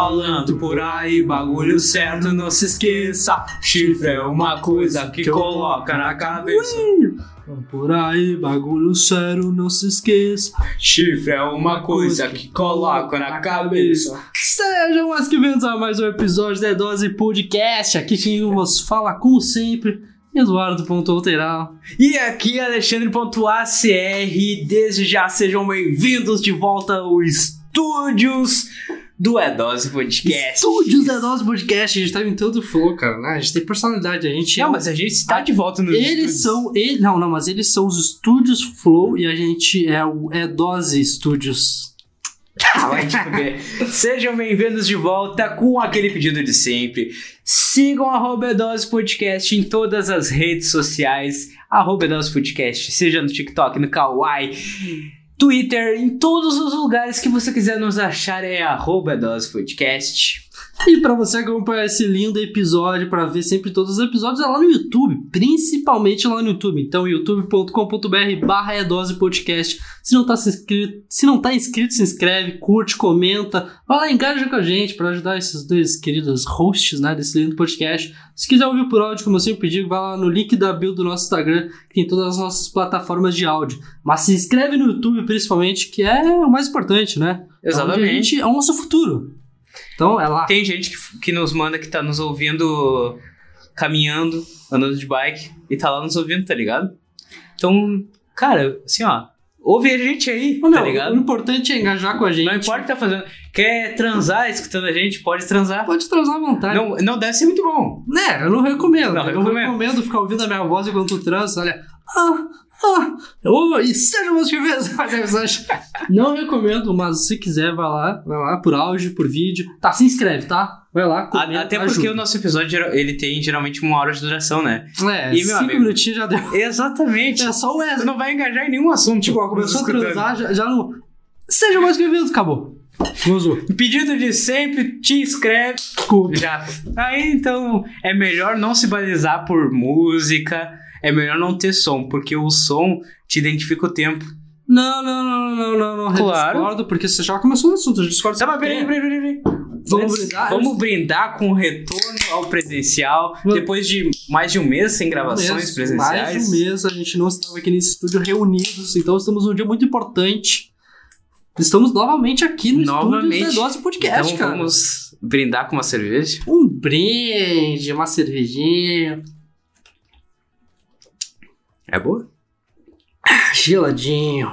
falando por aí, bagulho certo, não se esqueça. Chifre é uma coisa que coloca na cabeça. Por aí, bagulho sério, não se esqueça. Chifre é uma coisa que coloca na cabeça. Sejam mais que bem-vindos a mais um episódio da Dose Podcast. Aqui quem vos fala, como sempre, Eduardo.alteral. E aqui Alexandre.acr. Desde já sejam bem-vindos de volta aos estúdios do Edose Podcast. Estúdios da Dose Podcast. A gente tá em todo flow, cara. né? A gente tem personalidade. A gente é Não, um- mas a gente está de volta nos Eles estúdios. são. Ele, não, não, mas eles são os estúdios Flow e a gente é o É Dose Studios. Ah, vai te fuder. Sejam bem-vindos de volta com aquele pedido de sempre. Sigam arroba Edose Podcast em todas as redes sociais. Arroba Edose Podcast, seja no TikTok, no Kawaii, Twitter, em todos os lugares que você quiser nos achar é arroba. E pra você acompanhar esse lindo episódio, pra ver sempre todos os episódios, é lá no YouTube, principalmente lá no YouTube. Então, youtube.com.br barra Edose Podcast. Se não, tá se inscrito, se não tá inscrito, se inscreve, curte, comenta. Vai lá, engaja com a gente pra ajudar esses dois queridos hosts né, desse lindo podcast. Se quiser ouvir por áudio, como eu sempre digo, vai lá no link da bio do nosso Instagram, que tem todas as nossas plataformas de áudio. Mas se inscreve no YouTube, principalmente, que é o mais importante, né? É onde a gente- é o nosso futuro. Então, é lá. Tem gente que, que nos manda que tá nos ouvindo caminhando, andando de bike e tá lá nos ouvindo, tá ligado? Então, cara, assim, ó, ouve a gente aí, Ô, tá meu, ligado? O importante é engajar com a gente. Não importa o que tá fazendo. Quer transar escutando a gente, pode transar. Pode transar à vontade. Não, não deve ser muito bom. Né, eu não recomendo. Não, eu não recomendo. recomendo ficar ouvindo a minha voz enquanto transa. Olha. Ah, ah. Oi, sejam meus bem-vindos a mais um episódio. Não recomendo, mas se quiser, vai lá. Vai lá por áudio, por vídeo. Tá, se inscreve, tá? Vai lá, comenta, Até porque ajuda. o nosso episódio ele tem geralmente uma hora de duração, né? É, E, meu cinco amigo? minutinhos já deu. Exatamente. É só o Wesley. não vai engajar em nenhum assunto. Tipo, ó, começou a transar, já, já não... Sejam mais bem-vindos, acabou. Gozou. Pedido de sempre, te inscreve. Desculpa. Já. Aí então é melhor não se balizar por música, é melhor não ter som, porque o som te identifica o tempo. Não, não, não, não, não, não. Claro. Discordo, porque você já começou no assunto. Eu discordo. Tá, mas peraí, quê? peraí, peraí. Vamos brindar? Vamos brindar com o retorno ao presencial, depois de mais de um mês sem gravações mês, presenciais. Mais de um mês a gente não estava aqui nesse estúdio reunidos, então estamos num dia muito importante. Estamos novamente aqui no Novamente. estúdio Dose Podcast, então cara. vamos brindar com uma cerveja. Um brinde, uma cervejinha, É boa? geladinho.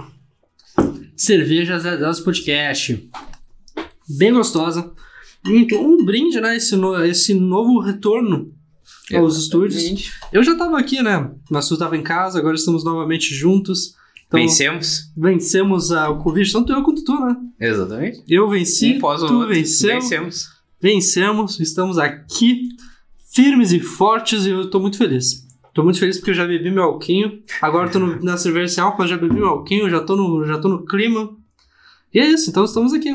Cerveja da Dose Podcast. Bem gostosa. Então, um brinde, né? Esse, no- esse novo retorno aos estúdios. Eu já tava aqui, né? Mas tu tava em casa, agora estamos novamente juntos. Então, Vencemos? vencemos a- o Covid, tanto eu quanto tu, né? Exatamente. Eu venci, um pós tu outro. venceu, Vencemos. vencemos, estamos aqui, firmes e fortes, e eu tô muito feliz. Tô muito feliz porque eu já bebi meu alquinho, agora tô no- na cerveja sem álcool, já bebi meu alquinho, já tô no, já tô no clima. E é isso, então estamos aqui.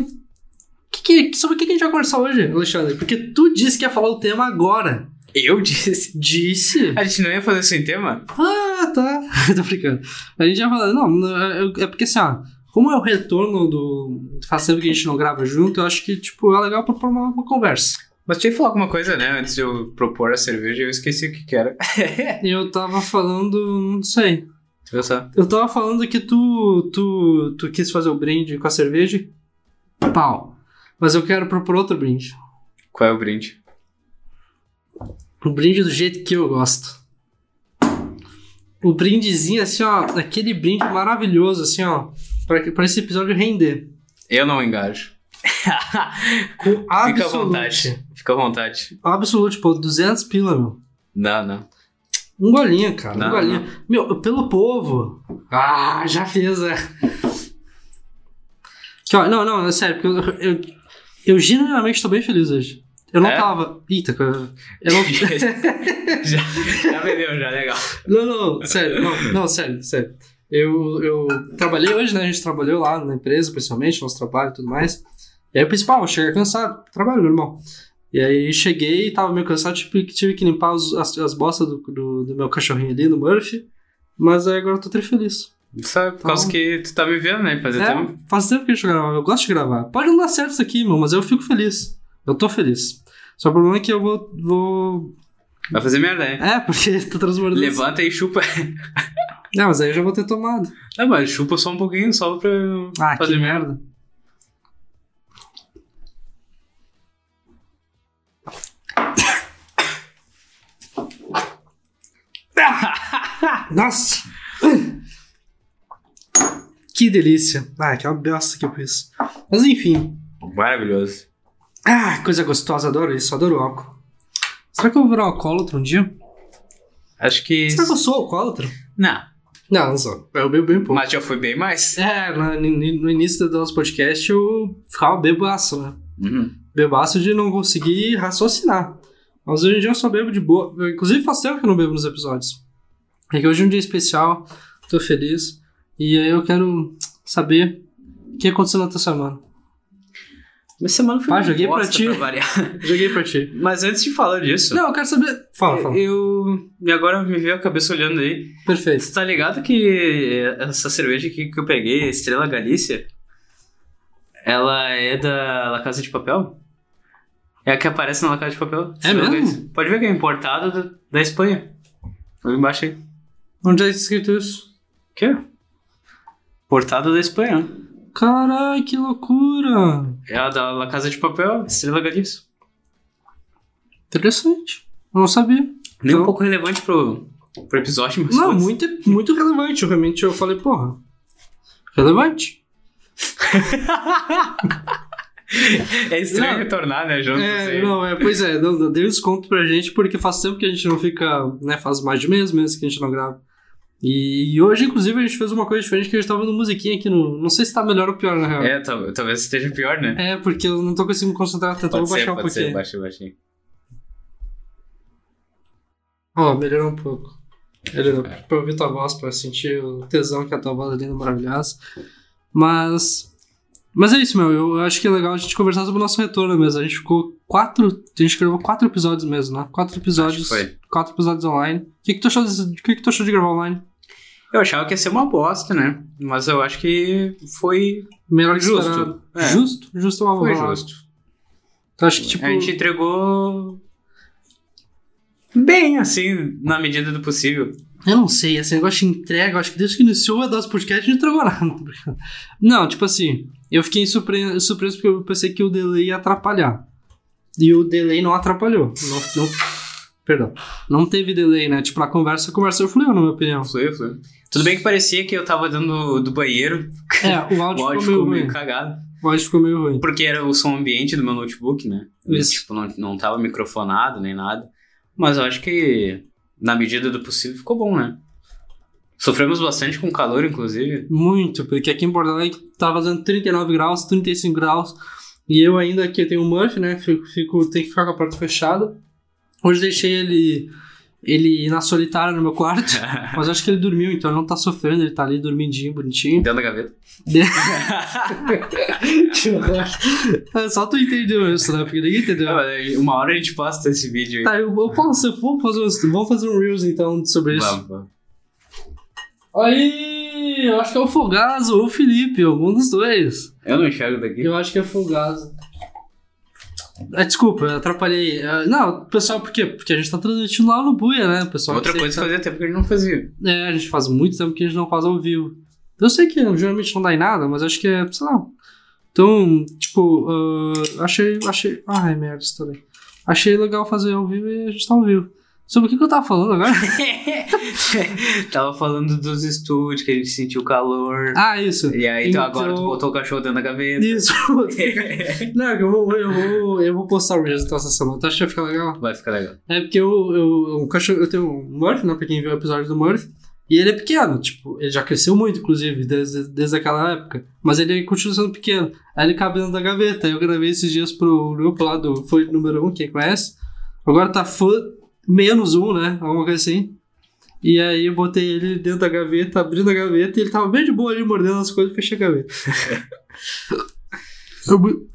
Que que- sobre o que a gente vai conversar hoje, Alexandre? Porque tu disse que ia falar o tema agora. Eu disse. Disse? A gente não ia fazer sem tema? Ah, tá. Tô brincando. A gente ia falar. Não, é porque assim, ó. Como é o retorno do. Faz tempo que a gente não grava junto, eu acho que, tipo, é legal propor uma, uma conversa. Mas tinha que falar alguma coisa, né? Antes de eu propor a cerveja, eu esqueci o que, que era. E eu tava falando. Não sei. Viu só? Eu tava falando que tu. Tu, tu quis fazer o brinde com a cerveja. Pau. Mas eu quero propor outro brinde. Qual é o brinde? O brinde do jeito que eu gosto. O brindezinho, assim, ó. Aquele brinde maravilhoso, assim, ó. Pra, pra esse episódio render. Eu não engajo. Com Fica à vontade. Fica à vontade. Absolute, pô, 200 pila, meu. Não, não. Um golinho, cara, Não, um golinho. Meu, pelo povo. Ah, já fez, é. Ó, não, não, é sério, porque eu, eu, eu genuinamente tô bem feliz hoje. Eu não É? tava. Eita. Eu não. já, já vendeu, já, legal. não, não, sério, não, não, sério, sério. Eu, eu trabalhei hoje, né? A gente trabalhou lá na empresa, principalmente, nosso trabalho e tudo mais. E aí eu pensei, pá, vou chegar cansado, trabalho normal. E aí cheguei, tava meio cansado, tive, tive que limpar os- as, as bostas do, do, do meu cachorrinho ali, no Murphy. Mas aí agora eu tô tri feliz. Sabe, por causa Então- que tu tá me vendo, né? Fazer É, tempo. faz tempo que a gente grava, eu gosto de gravar. Pode não dar certo isso aqui, meu, mas eu fico feliz. Eu tô feliz. Só o problema é que eu vou. vou... Vai fazer merda, né? É, porque tá transbordando. Levanta e chupa. Não, mas aí eu já vou ter tomado. Não, mas chupa só um pouquinho, só pra Ah, fazer merda. Nossa! Que delícia. Ah, que bosta que eu fiz. Mas enfim. Maravilhoso. Ah, coisa gostosa, adoro isso, adoro álcool. Será que eu vou virar um alcoólatra um dia? Acho que. Será que eu sou alcoólatra? Não, Não, não sou. Eu bebo bem pouco. mas já foi bem mais. É, no, no início do nosso podcast eu ficava bebaço, né? Uhum. Bebaço de não conseguir raciocinar. Mas hoje em dia eu só bebo de boa. Eu, inclusive faz tempo que eu não bebo nos episódios. É que hoje é um dia especial, tô feliz. E aí eu quero saber o que aconteceu na tua semana. Mas semana foi Ah, uma joguei pra ti. variar. Joguei pra ti. Mas antes de falar disso, Não, eu quero saber. Fala, fala. eu. E agora me veio a cabeça olhando aí. Perfeito. Você tá ligado que essa cerveja aqui que eu peguei, Estrela Galícia, ela é da La Casa de Papel? É a que aparece na La Casa de Papel. Estrela mesmo? Galícia. Pode ver que é importada da, da Espanha. Olha embaixo aí. Onde é escrito isso? O quê? Importada da Espanha. Carai, que loucura! É a da La Casa de Papel, Estrela Galícia. Interessante. Eu não sabia. Nem um Então- pouco relevante pro, pro episódio, mas. Não, muito, muito relevante. Realmente eu falei, porra. Relevante. É estranho Não. retornar, né, junto? É, assim. não, é, pois é, deu, deu desconto pra gente, porque faz tempo que a gente não fica, né, faz mais de mês mesmo que a gente não grava. E, hoje, inclusive, a gente fez uma coisa diferente, que a gente tava ouvindo musiquinha aqui no... Não sei se tá melhor ou pior, na real. É, tal- talvez esteja pior, né? É, porque eu não tô conseguindo me concentrar tanto, eu Pode vou ser, baixar um pode ser, pouquinho. baixa, baixa aí. Ó, melhorou um pouco. Melhorou. Pra ouvir tua voz, pra sentir o tesão que a tua voz é linda, maravilhosa. Mas... Mas é isso, meu. Eu acho que é legal a gente conversar sobre o nosso retorno mesmo. A gente ficou quatro... A gente gravou quatro episódios mesmo, né? Quatro episódios. Quatro episódios online. O que, que, tu achou desse- o que, que tu achou de gravar online? Eu achava que ia ser uma bosta, né? Mas eu acho que foi, Melhor que Justo. esperado. É. Justo? Justo é uma foi palavra. justo. Então acho que, tipo... A gente entregou bem, assim, na medida do possível. Eu não sei, esse negócio de entrega, eu acho que desde que iniciou a Dose Podcast não entregou nada. Não, tipo assim, eu fiquei surpre- surpreso porque eu pensei que o delay ia atrapalhar. E o delay não atrapalhou. Não, não- perdão. Não teve delay, né? Tipo, a conversa, a conversa fluiu, na minha opinião. Fluiu, fluiu. Tudo bem que parecia que eu tava dando do banheiro, É, o áudio, o áudio ficou ficou meio meio cagado. O áudio ficou meio ruim. Porque era o som ambiente do meu notebook, né? Isso. Tipo, não, não tava microfonado nem nada. Mas eu acho que, na medida do possível, ficou bom, né? Sofremos bastante com calor, inclusive. Muito, porque aqui em Porto Alegre tá fazendo 39 graus, 35 graus. E eu ainda aqui tenho o Murphy, né? Fico, fico, tenho que ficar com a porta fechada. Hoje deixei ele, ele na solitária no meu quarto. mas acho que ele dormiu, então ele não tá sofrendo, ele tá ali dormindinho, bonitinho. Dentro da gaveta. Que horror. É, Só tu entendeu isso, né? Porque ninguém entendeu. Não, Uma hora a gente posta esse vídeo aí. Tá, eu, eu posso, vamos fazer, um, vamos fazer um Reels então sobre isso. Vamos, vamos. Aí, eu acho que é o Fogazo ou o Felipe, algum dos dois. Eu não enxergo daqui. Eu acho que é Fogazo. Ah, desculpa, eu atrapalhei. Ah, não, pessoal, por quê? Porque a gente tá transmitindo lá no Buia, né? Pessoal Outra coisa sempre fazia tempo que a gente não fazia. tá- É, a gente faz muito tempo que a gente não faz ao vivo. Eu sei que geralmente não dá em nada, mas acho que é, sei lá. Então, tipo, ah, achei, achei. Ai, merda, estourei. Achei legal fazer ao vivo e a gente tá ao vivo. Sobre o que, que eu tava falando agora? Tava falando dos estúdios, que a gente sentiu calor. ah, isso. E aí, então, agora tu Então- botou o cachorro dentro da gaveta. Isso. não, eu vou, eu vou, eu vou postar o Reels dessa semana. Tu acha que vai ficar legal? Vai ficar legal. É porque eu, eu, um cachorro, eu tenho um Murphy, né? Pra quem viu o episódio do Murphy. E ele é pequeno, tipo, ele já cresceu muito, inclusive, desde, desde aquela época. Mas ele continua sendo pequeno. Aí ele cabe dentro da gaveta. Eu gravei esses dias pro grupo lá do Foi número 1, um, quem conhece. Agora tá fã menos um, né? Alguma coisa assim. E aí eu botei ele dentro da gaveta, abrindo a gaveta, e ele tava bem de boa ali, mordendo as coisas e fechei a gaveta.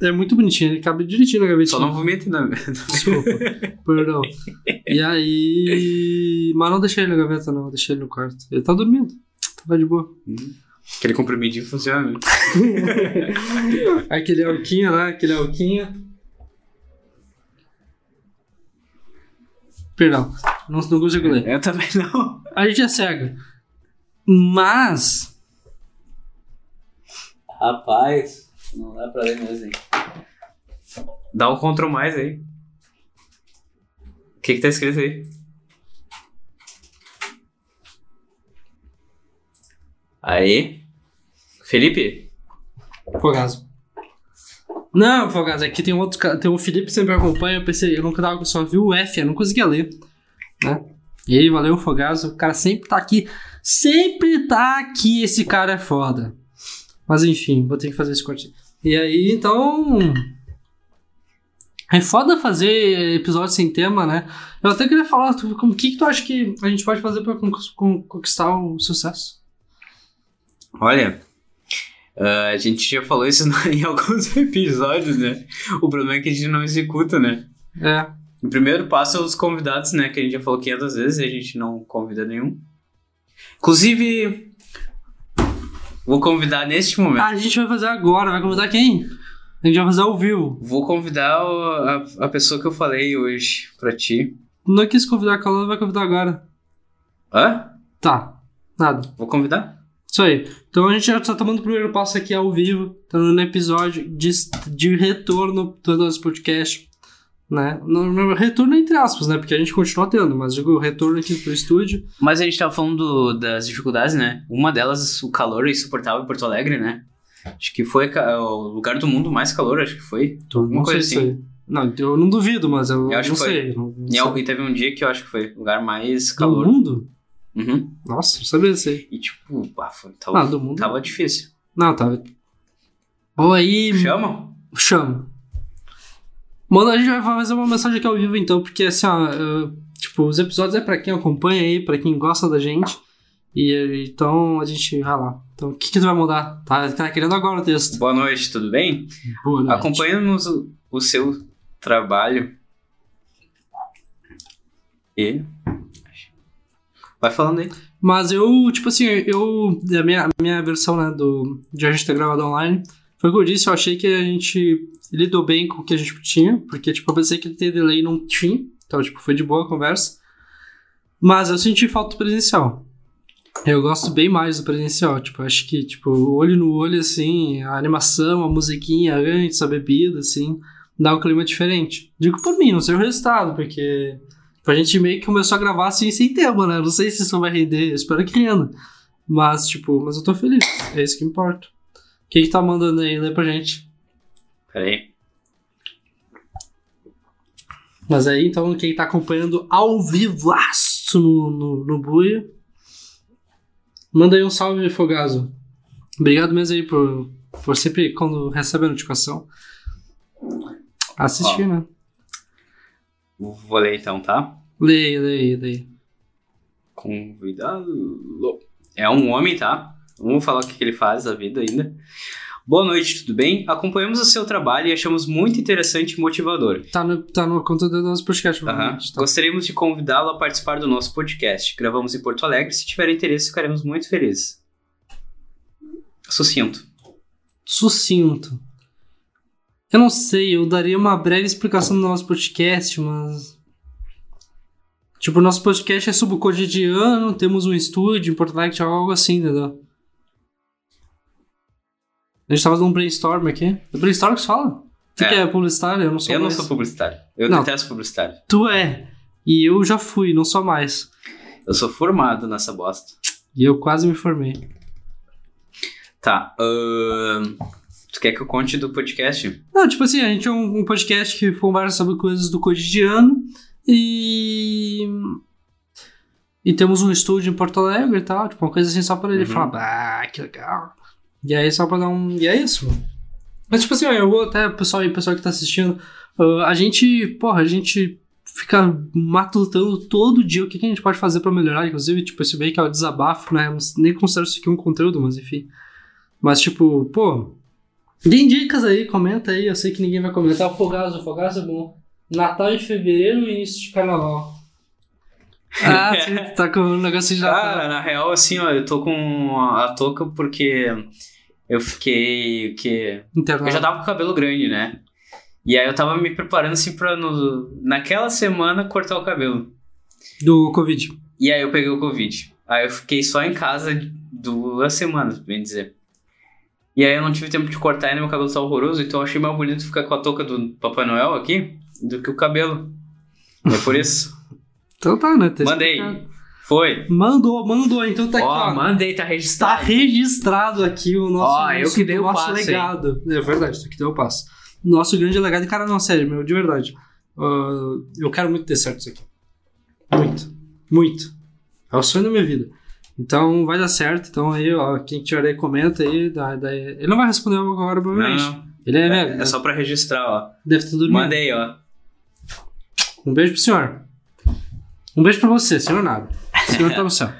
É é muito bonitinho, ele cabe direitinho na gaveta. Só não vomite na Desculpa, perdão. E aí. Mas não deixei ele na gaveta, não, deixei ele no quarto. Ele tá dormindo. Tava de boa. Aquele comprimidinho funciona. né? Aquele alquinho lá, aquele alquinho. Perdão, não, não consigo ler. Eu também não. A gente é cega. Mas. Rapaz, não dá pra ler mesmo, hein? Dá um Ctrl mais aí. O que que tá escrito aí? Aí. Felipe? Fogaso. Não, Fogaso, aqui tem outro cara. Tem o Felipe sempre acompanha. Eu pensei, eu nunca tava só vi o F, eu não conseguia ler. Né? E aí, valeu, Fogaso. O cara sempre tá aqui. Sempre tá aqui. Esse cara é foda. Mas enfim, vou ter que fazer esse corte. E aí, então. É foda fazer episódio sem tema, né? Eu até queria falar, tu- como- que, que tu acha que a gente pode fazer pra con- con- conquistar o sucesso? Olha. Ah, a gente já falou isso em alguns episódios, né? O problema é que a gente não executa, né? É. O primeiro passo é os convidados, né? Que a gente já falou 500 vezes e a gente não convida nenhum. Inclusive, vou convidar neste momento. Ah, a gente vai fazer agora, vai convidar quem? A gente vai fazer ao vivo. Vou convidar a, a pessoa que eu falei hoje pra ti. Não quis convidar a Calona, vai convidar agora. Hã? Tá, nada. Vou convidar? Isso aí. Então a gente já tá tomando o primeiro passo aqui ao vivo, tá no episódio de, de retorno do nosso podcast. Né? No, no retorno entre aspas, né? Porque a gente continua tendo, mas digo retorno aqui pro estúdio. Mas a gente tava falando do- das dificuldades, né? Uma delas, o calor insuportável em Porto Alegre, né? Acho que foi o lugar do mundo mais calor, acho que foi. Então, Uma coisa aí. Não, eu não duvido, mas eu, Eu acho não que foi. sei. Não, não E, sei. teve um dia que eu acho que foi o lugar mais Do calor. mundo? Uhum. Nossa, não sabia disso aí. E tipo, ah, foi, tava, Ah, do mundo. tava difícil. Não, tá. Ou aí. Chama? Chama. Mano, a gente vai fazer uma mensagem aqui ao vivo então, porque assim, ó, tipo, os episódios é pra quem acompanha aí, pra quem gosta da gente. E então a gente vai lá. Então, o que que tu vai mudar? Tá, tá querendo agora o texto. Boa noite, tudo bem? Boa noite. Acompanhamos o, o seu trabalho. E. Vai falando aí. Mas eu, tipo assim, eu. A minha, a minha versão, né, do, de a gente ter gravado online, foi o que eu disse, eu achei que a gente lidou bem com o que a gente tinha, porque, tipo, eu pensei que ter delay não tinha, então, tipo, foi de boa a conversa. Mas eu senti falta do presencial. Eu gosto bem mais do presencial, tipo, acho que, tipo, olho no olho, assim, a animação, a musiquinha antes, a bebida, assim, dá um clima diferente. Digo por mim, não sei o resultado, porque a gente meio que começou a gravar assim sem tema, né? Não sei se isso vai render, eu espero que renda. Mas, tipo, mas eu tô feliz, é isso que importa. O que tá mandando aí? Lê pra gente. Pera aí. Mas aí, então, quem tá acompanhando ao vivaço no, no, no Buia, manda aí um salve, Fogazo. Obrigado mesmo aí por, por sempre, quando recebe a notificação, assistir, né? Vou ler então, tá? Leia, leia, leia. Convidado. É um homem, tá? Vamos falar o que ele faz da vida ainda. Boa noite, tudo bem? Acompanhamos o seu trabalho e achamos muito interessante e motivador. Tá no, tá no conta do nosso podcast, provavelmente, tá? Gostaríamos de convidá-lo a participar do nosso podcast. Gravamos em Porto Alegre. Se tiver interesse, ficaremos muito felizes. Sucinto. sucinto. Eu não sei, eu daria uma breve explicação do nosso podcast, mas. Tipo, o nosso podcast é sobre o cotidiano, temos um estúdio em Porto Alegre, algo assim, entendeu? A gente tava fazendo um brainstorm aqui. É brainstorm que se fala? Tu É. que é publicitário? Eu não sou eu não sou publicitário. Eu Não. detesto publicitário. Tu é. E eu já fui, não sou mais. Eu sou formado nessa bosta. E eu quase me formei. Tá. ahn, tu quer que eu conte do podcast? Não, tipo assim, a gente é um, um podcast que conversa sobre coisas do cotidiano e. E temos um estúdio em Porto Alegre e tal, tipo, uma coisa assim só pra ele Uhum. falar, ah, que legal. E aí só pra dar um. E é isso. Mas tipo assim, eu vou até, pessoal aí, pessoal que tá assistindo, ah, a gente, porra, a gente fica matutando todo dia o que, que a gente pode fazer pra melhorar, inclusive, tipo, esse meio que é o desabafo, né? Eu Nem considero isso aqui um conteúdo, mas enfim. Mas tipo, pô, Deem dicas aí, comenta aí. Eu sei que ninguém vai comentar. O Fogaço, o é bom. Natal em fevereiro e início de carnaval. Ah, tá com um negócio de Natal. Cara, na real, assim, ó, eu tô com a touca porque eu fiquei. que Internal. Eu já tava com o cabelo grande, né? E aí eu tava me preparando assim pra no, naquela semana cortar o cabelo. Do Covid. E aí eu peguei o Covid. Aí eu fiquei só em casa duas semanas, bem dizer. E aí eu não tive tempo de cortar ainda, meu cabelo tá horroroso, então eu achei mais bonito ficar com a touca do Papai Noel aqui do que o cabelo. É por isso. Então tá, né? Tá Mandei. explicado. Foi. Mandou, mandou. Então tá aqui, Ó, ó. mandei, tá Tá registrado. registrado aqui o nosso, Ó, eu nosso, que dei o nosso passo, hein? legado. É verdade, tu que deu o passo. Nosso grande legado. Cara, não, sério, meu, de verdade. Ah, eu quero muito ter certo isso aqui. Muito. Muito. É o sonho da minha vida. Então vai dar certo. Então aí, ó, quem tiver aí, comenta aí. Dá, dá- Ele não vai responder agora, Não, provavelmente. não. Ele é, É, é só pra registrar, ó. Deve estar dormindo. Mandei, ó. Um beijo pro senhor. Um beijo pra você, senhor nada. O senhor tá no céu.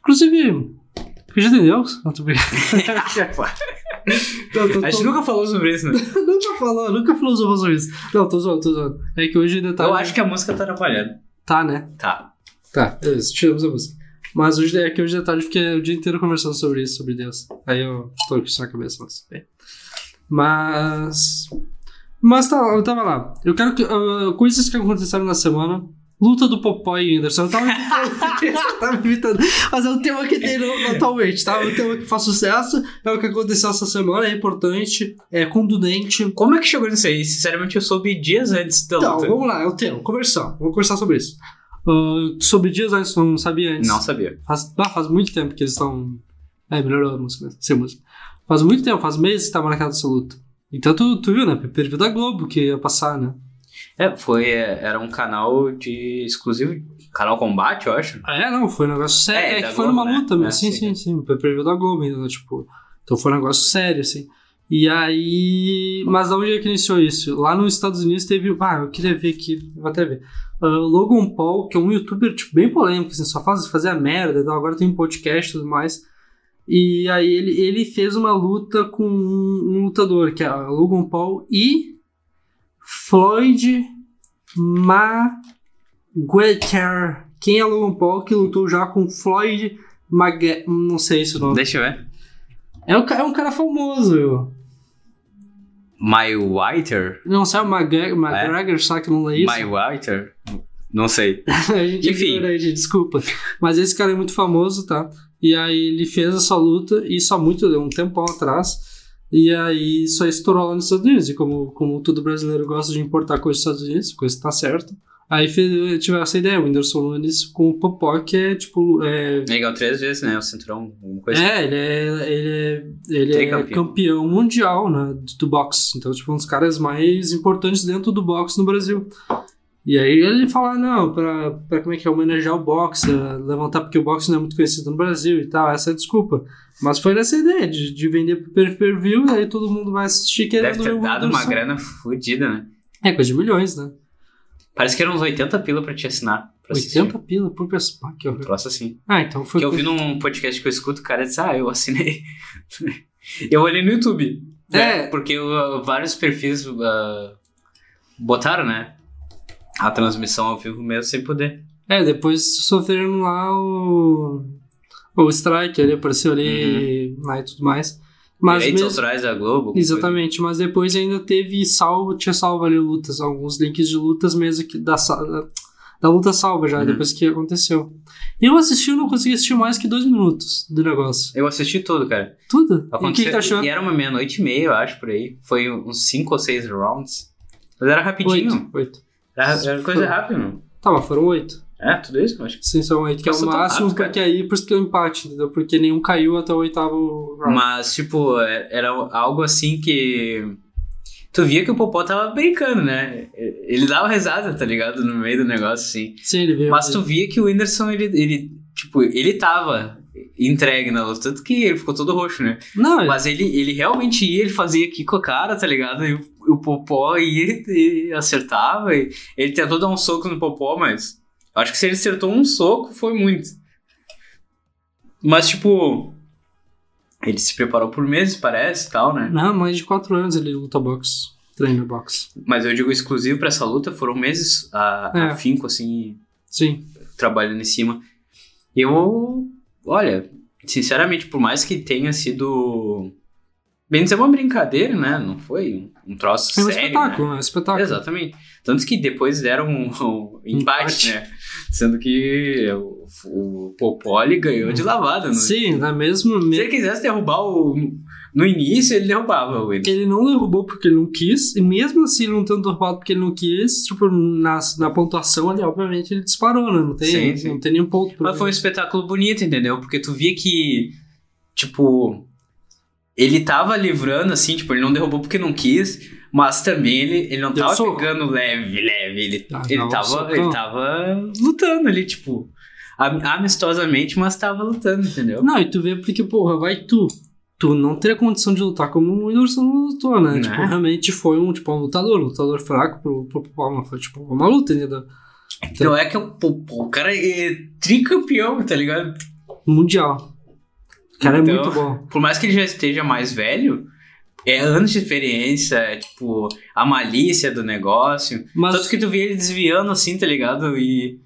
Inclusive, acredita em Deus? Não, tô. Tô- tô- A gente nunca falou sobre isso, né? nunca falou, nunca falou sobre isso. Não, tô zoando, tô zoando. É que hoje ainda tá. Eu acho que a música tá atrapalhando. Tá, né? Tá. Tá, beleza, tiramos a música. Mas hoje é que hoje de tarde eu fiquei o dia inteiro conversando sobre isso, sobre Deus. Aí eu estou com isso na cabeça, mas. bem. Mas. Mas tá, eu tava lá. Eu quero que. Uh, coisas que aconteceram na semana. Luta do Popó e Anderson. Eu tava evitando. eu tava evitando. Mas é um tema que tem no- atualmente, tá? É um tema que faz sucesso. É o que aconteceu essa semana. É importante. É contundente. Como é que chegou nisso aí? Sinceramente, eu soube dias antes da Então, luta. vamos lá. É o tema. Conversar. Vamos conversar sobre isso. Uh, sobre dias antes, não sabia antes. Não sabia. Faz, ah, faz muito tempo que eles estão. É, melhorou a música, né? sem música. Faz muito tempo, faz meses que tá marcado essa luta. Então tu, tu viu, né? Perfil da Globo que ia passar, né? É, foi. é, Era um canal de exclusivo. Canal Combate, eu acho. Ah, é, não, foi um negócio sério. É, É, da que foi Globo, numa né? luta mesmo. É, sim, sim. sim, sim. Perfil da Globo ainda, tipo. Então foi um negócio sério, assim. E aí. Mas da onde é que iniciou isso? Lá nos Estados Unidos teve. Ah, eu queria ver aqui, vou até ver. Ah, Logan Paul, que é um youtuber tipo, bem polêmico, assim, só faz, fazia merda, e tal, agora tem um podcast e tudo mais. E aí ele, ele fez uma luta com um, um lutador, que é Logan Paul e Floyd Mayweather. Quem é Logan Paul que lutou já com Floyd Mayweather? Não sei esse nome. Deixa eu ver. É um, é um cara famoso, eu. My Whiter? Não sei, o McGregor, McGregor sabe que não é isso? My Whiter? Não sei. a gente Enfim. ignora aí, gente, desculpa. Mas esse cara é muito famoso, tá? E aí ele fez essa luta, isso há muito, um tempão atrás. E aí só estourou lá nos Estados Unidos. E como, como todo brasileiro gosta de importar coisas dos Estados Unidos, coisa que tá certa. Aí tiveram essa ideia, o Whindersson Nunes com o Popó, que é tipo. É, Legal três vezes, né? O cinturão, alguma coisa. é, ele é, ele é, ele é Tricampeão. campeão mundial né, do- do boxe. Então, tipo, um dos caras mais importantes dentro do boxe no Brasil. E aí ele fala, não, pra, pra como é que é, homenagear o boxe, levantar porque o boxe não é muito conhecido no Brasil e tal, essa é a desculpa. Mas foi nessa ideia de, de vender pro pay-per-view e aí todo mundo vai assistir querendo Deve ver ter o dado uma grana fodida, né? É, coisa de milhões, né? Parece que eram uns 80 pila pra te assinar. Pra assistir. 80 pila por pessoa. Que Um horror. troço assim. Ah, então foi... Que eu vi num podcast que eu escuto, o cara disse, ah, eu assinei. eu olhei no YouTube. É. né? Porque uh, vários perfis uh, botaram, né? A transmissão ao vivo mesmo sem poder. É, depois sofreram lá o. O strike, ele apareceu ali lá e tudo mais. Mas Direitos mesmo, autorais da Globo. Exatamente, mas depois ainda teve salvo, tinha salvo ali lutas, alguns links de lutas mesmo que da, da, da luta salva já, Uhum. depois que aconteceu. Eu assisti, eu não consegui assistir mais que dois minutos do negócio. Eu assisti tudo, cara. Tudo? E o que, Aconteceu, tá achando? E era uma meia-noite e meia, eu acho, por aí. Foi uns 5 ou 6 rounds. Mas era rapidinho. Oito. Oito. Era, era coisa rápida, não. Tá, mas foram oito. É, tudo isso, acho. Sim, são oito, que é o máximo, rápido, cara. porque aí, por isso que é o empate, entendeu? Porque nenhum caiu até o oitavo round. Mas, tipo, é- era algo assim que. Tu via que o Popó tava brincando, né? Ele dava risada, tá ligado? No meio do negócio, assim. Sim, ele veio. Mas tu via que o Whindersson, ele, ele tipo, ele tava entregue na luta. Tanto que ele ficou todo roxo, né? Não, Mas ele, ele realmente ia, ele fazia aqui com a cara, tá ligado? E o, o Popó ia e acertava. E ele tentou dar um soco no Popó, mas acho que se ele acertou um soco, foi muito. Mas, tipo, ele se preparou por meses, parece, tal, né? Não, mais de quatro anos ele luta boxe. Treina boxe. Mas eu digo exclusivo pra essa luta, foram meses a, É. afinco, assim, Sim. trabalhando em cima. Eu, olha, sinceramente, por mais que tenha sido Bem dizer, uma brincadeira, né? Não foi um, troço É um sério, espetáculo, né? É um espetáculo. Exatamente. Tanto que depois deram um, um empate, Empate. né? Sendo que o, o Popoli ganhou de lavada. Né? Sim, né? Mesmo, Se ele quisesse derrubar o. No início, ele derrubava o Whindersson. ele não derrubou porque ele não quis, e mesmo assim ele não tendo derrubado porque ele não quis, tipo, na, na pontuação ali, obviamente, ele disparou, né? Não tem, Sim, sim. Não tem nenhum ponto Mas foi um espetáculo bonito, entendeu? Porque tu via que, tipo, ele tava livrando, assim, tipo, ele não derrubou porque não quis, mas também ele, ele não tava pegando leve, leve. Ele, Ah, ele, um tava, ele tava lutando ali, tipo, am- amistosamente, mas tava lutando, entendeu? Não, e tu vê porque, porra, vai tu. Tu não teria condição de lutar como o Whindersson lutou, né? Né? Tipo, realmente foi um, tipo, um lutador, um lutador fraco pro, pro, Palma. Foi, tipo, uma luta, entendeu? Então é que o, o, o cara é tricampeão, tá ligado? Mundial. O cara Então- é muito bom. Por mais que ele já esteja mais velho, é anos de experiência, é, tipo, a malícia do negócio. Mas, Tanto que tu vê ele desviando assim, tá ligado? E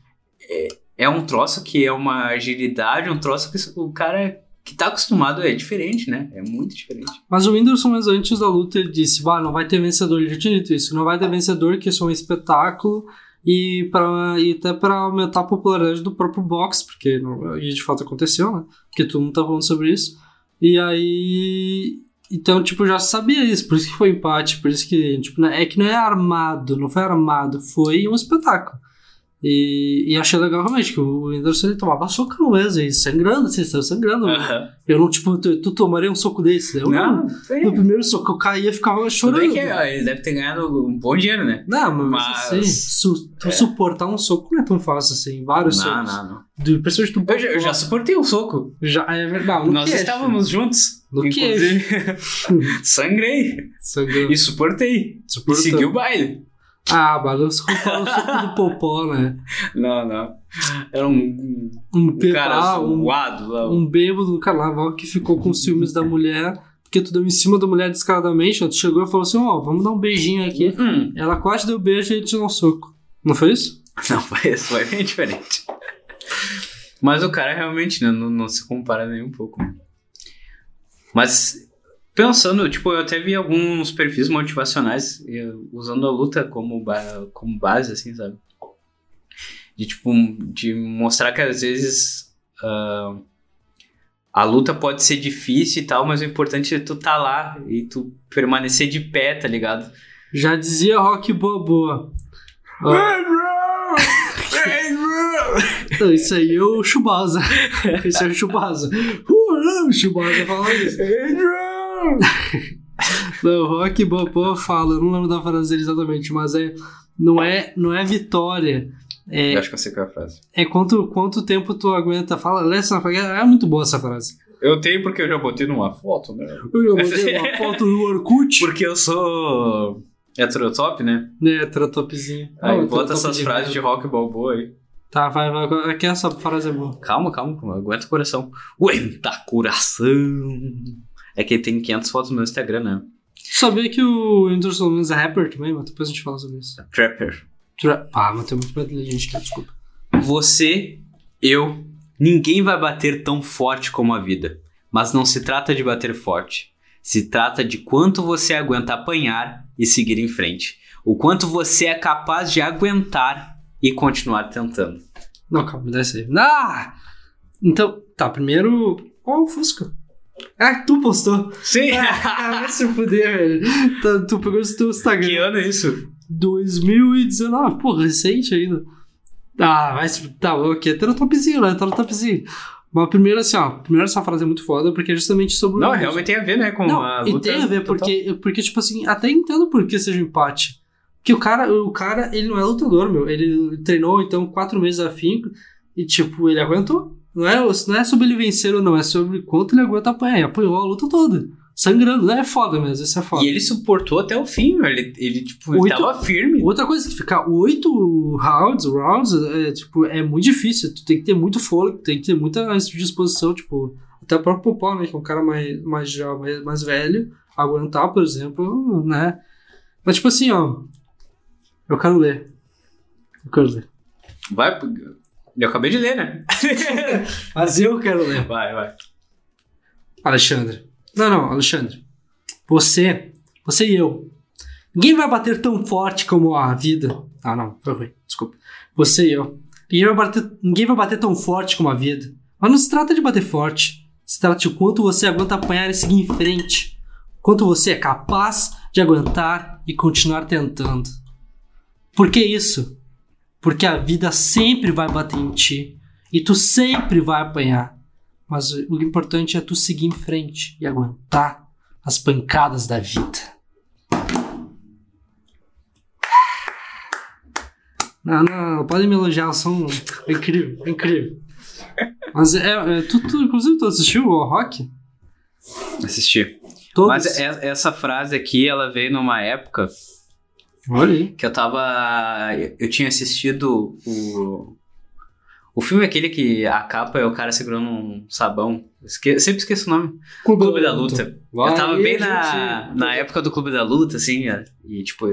é, é um troço que é uma agilidade, um troço que o cara que tá acostumado é diferente, né? É muito diferente. mas o Whindersson, mas antes da luta, ele disse: bah, não vai ter vencedor. Ele já tinha dito isso. Não vai ter vencedor, que isso é um espetáculo. E, pra, e até pra aumentar a popularidade do próprio boxe, porque não, e de fato aconteceu, né? Porque todo mundo tá falando sobre isso. E aí. Então, tipo, já sabia isso, por isso que foi empate, por isso que, tipo, né, é que não é armado, não foi armado, foi um espetáculo. E, e achei legal realmente que o Whindersson ele tomava socão mesmo, e sangrando, assim, saiu sangrando. Eu não, tipo, tu, tu tomaria um soco desse? Eu não. Não. No primeiro soco eu caía e ficava chorando. que é, ele deve ter ganhado um bom dinheiro, né? Não, mas, Mas- assim, su- tu suportar um soco não é tão fácil assim. Vários Não, socos. não, não. Do, principalmente do Eu já, eu já suportei um soco. Já, é verdade. No Nós queixo. estávamos juntos. No inclusive. Sangrei. Sangrando. E suportei. E Suportou. segui o baile. Ah, balanço com o soco do popó, né? Não, não. Era um, Um, um cara ah, um, zoado lá. um bêbado do carnaval que ficou com ciúmes da mulher, porque tu deu em cima da mulher descaradamente, tu chegou e falou assim, ó, vamos dar um beijinho aqui. Hum. Ela quase deu beijo e ele deu um soco. Não foi isso? Não, foi, foi bem diferente. Mas o cara realmente né, não, não se compara nem um pouco. Mas pensando, tipo, eu até vi alguns perfis motivacionais usando a luta como, ba- como base, assim, sabe? De, tipo, de mostrar que às vezes ah, a luta pode ser difícil e tal, mas o importante é tu tá lá e tu permanecer de pé, tá ligado? Já dizia Rock Bobo. Ó, Não, isso aí é o Chubasa. Isso é o Chubasa. Uh, Chubasa fala isso. Não, Rock Bobô fala, eu não lembro da frase dele exatamente, mas é não é, não é vitória. É, Eu acho que eu sei qual é a frase. é quanto, quanto tempo tu aguenta. Fala, lê essa frase. É muito boa essa frase. Eu tenho porque eu já botei numa foto, né? Eu já botei uma foto do Orkut. Porque eu sou heterotop, né? É, tropzinho. Aí bota essas frases de rock balboa aí. Tá, vai, vai. Aqui essa frase é boa. Calma, calma, calma. Aguenta o coração. Aguenta coração. É que tem 500 fotos no meu Instagram, né? Tu sabia que o Whindersson Nunes é rapper também? Mas depois a gente fala sobre isso. Trapper. Tra- Ah, mas tem muito medo de gente aqui, desculpa. Você, eu, ninguém vai bater tão forte como a vida. Mas não se trata de bater forte. Se trata de quanto você aguenta apanhar e seguir em frente. O quanto você é capaz de aguentar e continuar tentando. Não, calma, me dá isso aí. Ah! Então, tá, primeiro. Ó, o Fusca. Ah, tu postou. Sim! Ah, vai se fuder, velho. Tá, tu pegou esse teu que Instagram. ano é isso? 2019, pô, recente ainda. Ah, vai se. Tá, ok, tá no topzinho, né? Tá no topzinho. Mas primeiro, assim, ó, primeiro essa frase é muito foda, porque é justamente sobre Não, o. realmente tem a ver, né, com Não, a e luta. tem a ver, total. porque, porque, tipo assim, até entendo por que seja um empate. Porque o cara, o cara, ele não é lutador, meu. Ele treinou, então, quatro meses a fim e, tipo, ele aguentou. Não é, não é sobre ele vencer ou não, é sobre quanto ele aguenta apanhar. E apanhou a luta toda. Sangrando, né? É foda mesmo, isso é foda. E ele suportou até o fim. Ele, ele tipo, ele Oito- tava firme. Outra coisa que ficar oito rounds, rounds é, tipo, é muito difícil. Tu tem que ter muito fôlego, tem que ter muita disposição, tipo, até o próprio Popó, né, que é um cara mais, mais, já, mais, mais velho, aguentar, por exemplo, né? Mas tipo assim, ó, eu quero ler. Eu quero ler. Vai. Eu acabei de ler, né? Mas eu quero ler. vai, vai. Alexandre. Não, não, Alexandre. Você, você e eu. Ninguém vai bater tão forte como a vida. Ah, não, foi ruim. Desculpa. Você e eu. Ninguém vai bater, ninguém vai bater tão forte como a vida. Mas não se trata de bater forte. Se trata de quanto você aguenta apanhar e seguir em frente. Quanto você é capaz de aguentar e continuar tentando. Por que isso? Porque a vida sempre vai bater em ti. E tu sempre vai apanhar. Mas o importante é tu seguir em frente e aguentar as pancadas da vida. Não, não, não, podem me elogiar, o som é incrível, é incrível. Mas é, é tu, tu, inclusive, tu assistiu o Rock? Assisti. Todos? Mas é- essa frase aqui, ela veio numa época Olha aí. que eu tava. Eu tinha assistido o. O filme é aquele que a capa é o cara segurando um sabão. Esque- sempre esqueço o nome. Clube da Luta. Vai eu tava bem na, na época do Clube da Luta, assim, e tipo.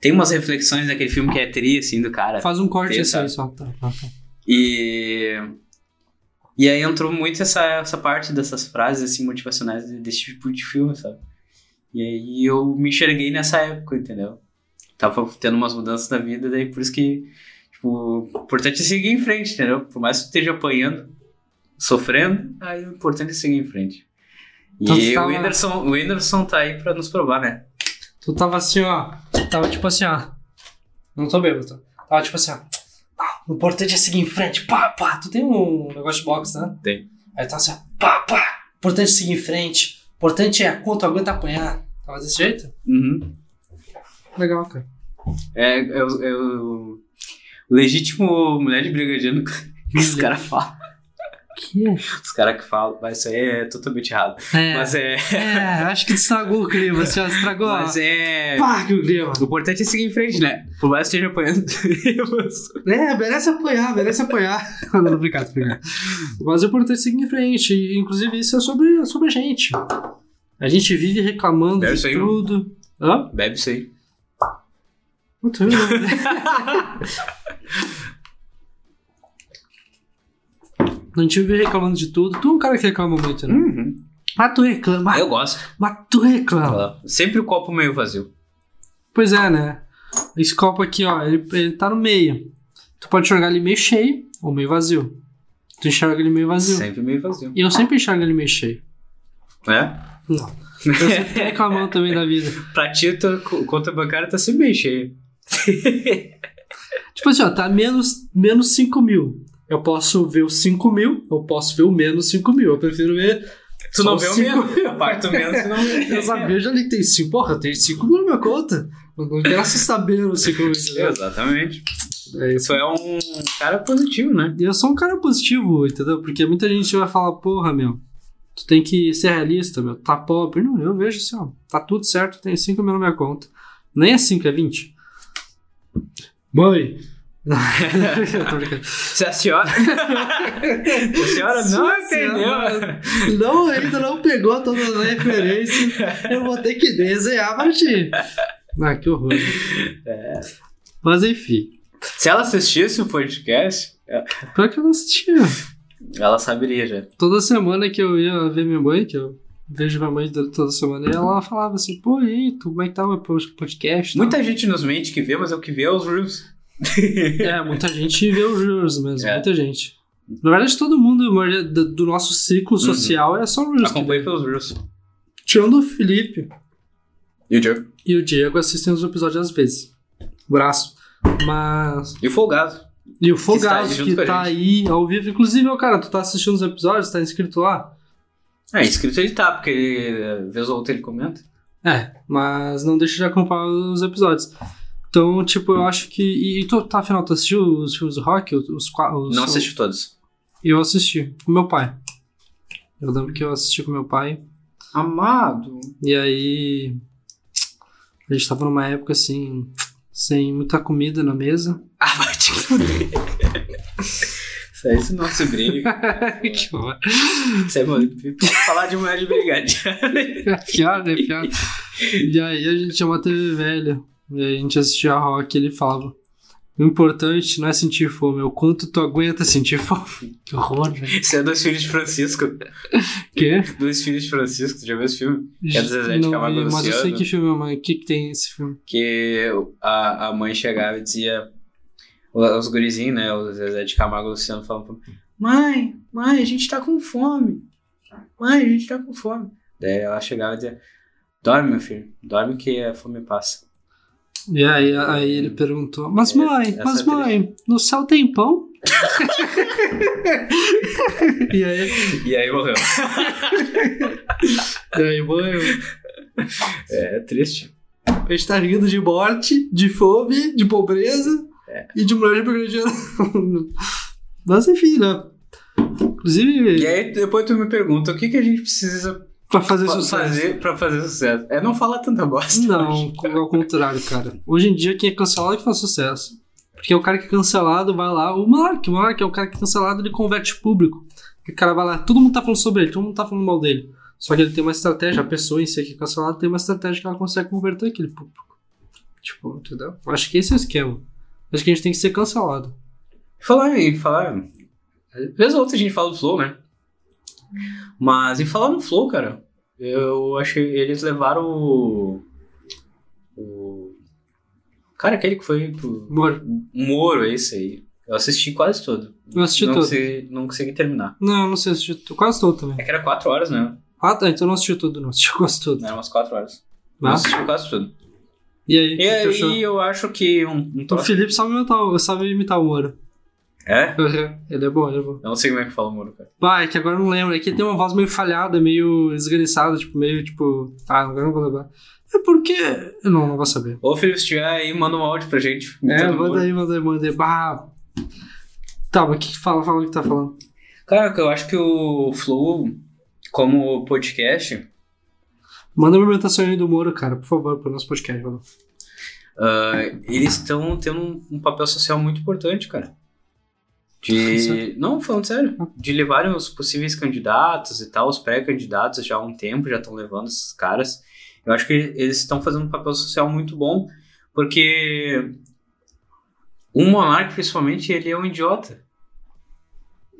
Tem umas reflexões naquele filme que é tri, assim, do cara. Faz um corte assim sabe? só. Tá, tá, tá. E. E aí entrou muito essa, essa parte dessas frases, assim, motivacionais desse tipo de filme, sabe? E aí eu me enxerguei nessa época, entendeu? Tava tendo umas mudanças na vida, daí por isso que, tipo, o importante é seguir em frente, entendeu? Por mais que tu esteja apanhando, sofrendo, aí o importante é seguir em frente. E Então tu tava- o, Whindersson, o Whindersson tá aí pra nos provar, né? Tu tava assim, ó. Tava tipo assim, ó. Não tô bêbado. Tava tipo assim, ó. Ah, O importante é seguir em frente. Pá, pá. Tu tem um negócio de boxe, né? Tem. Aí tá assim, ó. Pá, pá. O importante é seguir em frente. O importante é quanto aguenta apanhar. Tava desse jeito? Uhum. Legal, cara. É, é, o- é o legítimo mulher de brigadiano que os caras falam. Que? Os caras que falam, mas isso aí é totalmente errado. É, Mas é. é, acho que estragou o clima, assim, ó. Estragou. Mas é. Pá, que o clima. O importante é seguir em frente, né? Por mais que esteja apanhando. É, merece apanhar, merece apanhar. não, não, obrigado, obrigado. Mas o importante é seguir em frente. Inclusive, isso é sobre, sobre a gente. A gente vive reclamando Deve de tudo. Hã? Bebe isso aí. Muito bem. A gente vive reclamando de tudo. Tu é um cara que reclama muito, né? Uhum. Mas tu reclama. Eu gosto. Mas tu reclama. Sempre o copo meio vazio. Pois é, né? Esse copo aqui, ó, ele, ele tá no meio. Tu pode enxergar ele meio cheio ou meio vazio. Tu enxerga ele meio vazio. Sempre meio vazio. E eu sempre enxergo ele meio cheio. É? Não. Eu sempre tô reclamando também da vida. Pra ti, tua co- conta bancária tá sempre meio cheia. Tipo assim, ó, tá menos, menos 5 mil. Eu posso ver os 5 mil, eu posso ver o menos 5 mil. Eu prefiro ver. Tu não vê o menos. A parte do menos tu não vê. Eu já vejo ali que tem 5. Porra, tem 5 mil na minha conta. Eu não quero se saber os 5 mil. entendeu? Exatamente. É isso. É um cara positivo, né? Eu sou um cara positivo, entendeu? Porque muita gente vai falar, porra, meu, tu tem que ser realista, meu, tá pobre. Não, eu vejo assim, ó, tá tudo certo, tem 5 mil na minha conta. Nem é 5, é 20. Mãe! Se a senhora. Se a senhora não a senhora- entendeu. não, ainda não pegou todas as referências, eu vou ter que desenhar pra ti. Ah, que horror. Mas enfim, Se ela assistisse o podcast, pior que eu não assistia. ela saberia já. Toda semana que eu ia ver minha mãe, que eu vejo minha mãe toda semana, e ela falava assim, pô, e aí, tu, como é que tá o podcast? Muita gente nos mente que vê, mas é o que vê é os Reels. É, muita gente vê os Reels mesmo, É. muita gente. Na verdade, todo mundo a maioria do, nosso ciclo social é só Reels. que Acompanhe vê. pelos Reels. Tirando o Felipe E o Joe. e o Diego assistem os episódios às vezes. Braço. Mas. E o Folgado. E o está aí Fogaço junto que tá aí ao vivo. Inclusive, ó, cara, tu tá assistindo os episódios, tá inscrito lá? É, inscrito ele tá, porque ele, vez ou outra ele comenta. É, mas não deixa de acompanhar os episódios. Então, tipo, eu acho que. E, e tu, tá, afinal, tu assistiu os filmes do rock? Os, os, os- Não assisti todos. Eu assisti com meu pai. Eu lembro que eu assisti com meu pai. Amado. E aí. A gente tava numa época assim. Sem muita comida na mesa. Ah, vai te fuder. Isso briga. que horror. Isso é, mano, falar de mulher de brigade. É pior, né? Pior. E aí a gente tinha uma TV velha. E aí a gente assistia a rock e ele falava. O importante não é sentir fome, é o quanto tu aguenta sentir fome. Que horror, velho. Isso é dos filhos de Francisco. Quê? Dos filhos de Francisco, tu já viu esse filme? Que é do Zezé de Não Camargo vi, Mas eu sei que filme, mãe. O que, que tem esse filme? Que a, a mãe chegava e dizia. Os gurizinhos, né? O Zezé de Camargo e Luciano falavam pra mãe, mãe, a gente tá com fome. Mãe, a gente tá com fome. Daí ela chegava e dizia: Dorme, meu filho, dorme que a fome passa. E aí, aí ele perguntou: Mas mãe, essa mas é mãe, no céu tem pão? e aí, E aí morreu. e aí, É, é triste. a gente tá rindo de morte, de fome, de pobreza É. e de mulher de progrediana. Mas enfim, né? Inclusive, E aí depois tu me pergunta o que, que a gente precisa pra fazer fa- sucesso. fazer pra fazer sucesso. É não falar tanta bosta. Não, ao contrário, cara. Hoje em dia, quem é cancelado é que faz sucesso. Porque o cara que é cancelado vai lá, o Monark, o Monark é o cara que é cancelado, ele converte público. O cara vai lá, todo mundo tá falando sobre ele, todo mundo tá falando mal dele. Só que ele tem uma estratégia, a pessoa em si que é cancelada tem uma estratégia que ela consegue converter aquele público. Tipo, entendeu? Acho que esse é o esquema. Acho que a gente tem que ser cancelado. Falar em falar. Às vezes ou outra a gente fala do Flow, né? Mas em falar no Flow, cara, eu achei. Eles levaram o. O. Cara, aquele que foi pro. Amor, O Moro, é isso aí. Eu assisti quase todo. eu assisti não todo. Consegui, não consegui terminar. Não, eu não sei assistir. Quase todo também. É que era quatro horas, né? Ah, tá, então eu não assisti tudo, não. Assisti quase tudo. Eram umas quatro horas. Eu Mas, assisti quase tudo. e aí, E aí eu acho que um, um O Felipe sabe imitar, sabe imitar o Moro. É? Ele é bom, ele é bom. Eu não sei como é que fala o Moro, cara. Vai, que agora eu não lembro. É que tem uma voz meio falhada, meio esganiçada, tipo, meio tipo. Ah, agora eu não vou lembrar. É porque. Eu não, não vou saber. Ô, Felipe, se tiver aí, manda um áudio pra gente. É, Moro. manda aí, manda aí, manda aí. Bah. Tá, mas o que fala? Fala o que tá falando. Cara, eu acho que o Flow, como podcast, Manda uma alimentação aí do Moro, cara, por favor, pro nosso podcast. Mano. ah, eles estão tendo um, um papel social muito importante, cara. De. Não, falando sério. De levarem os possíveis candidatos e tal, os pré-candidatos já há um tempo já estão levando esses caras. Eu acho que eles estão fazendo um papel social muito bom, porque o monarca, principalmente, ele é um idiota.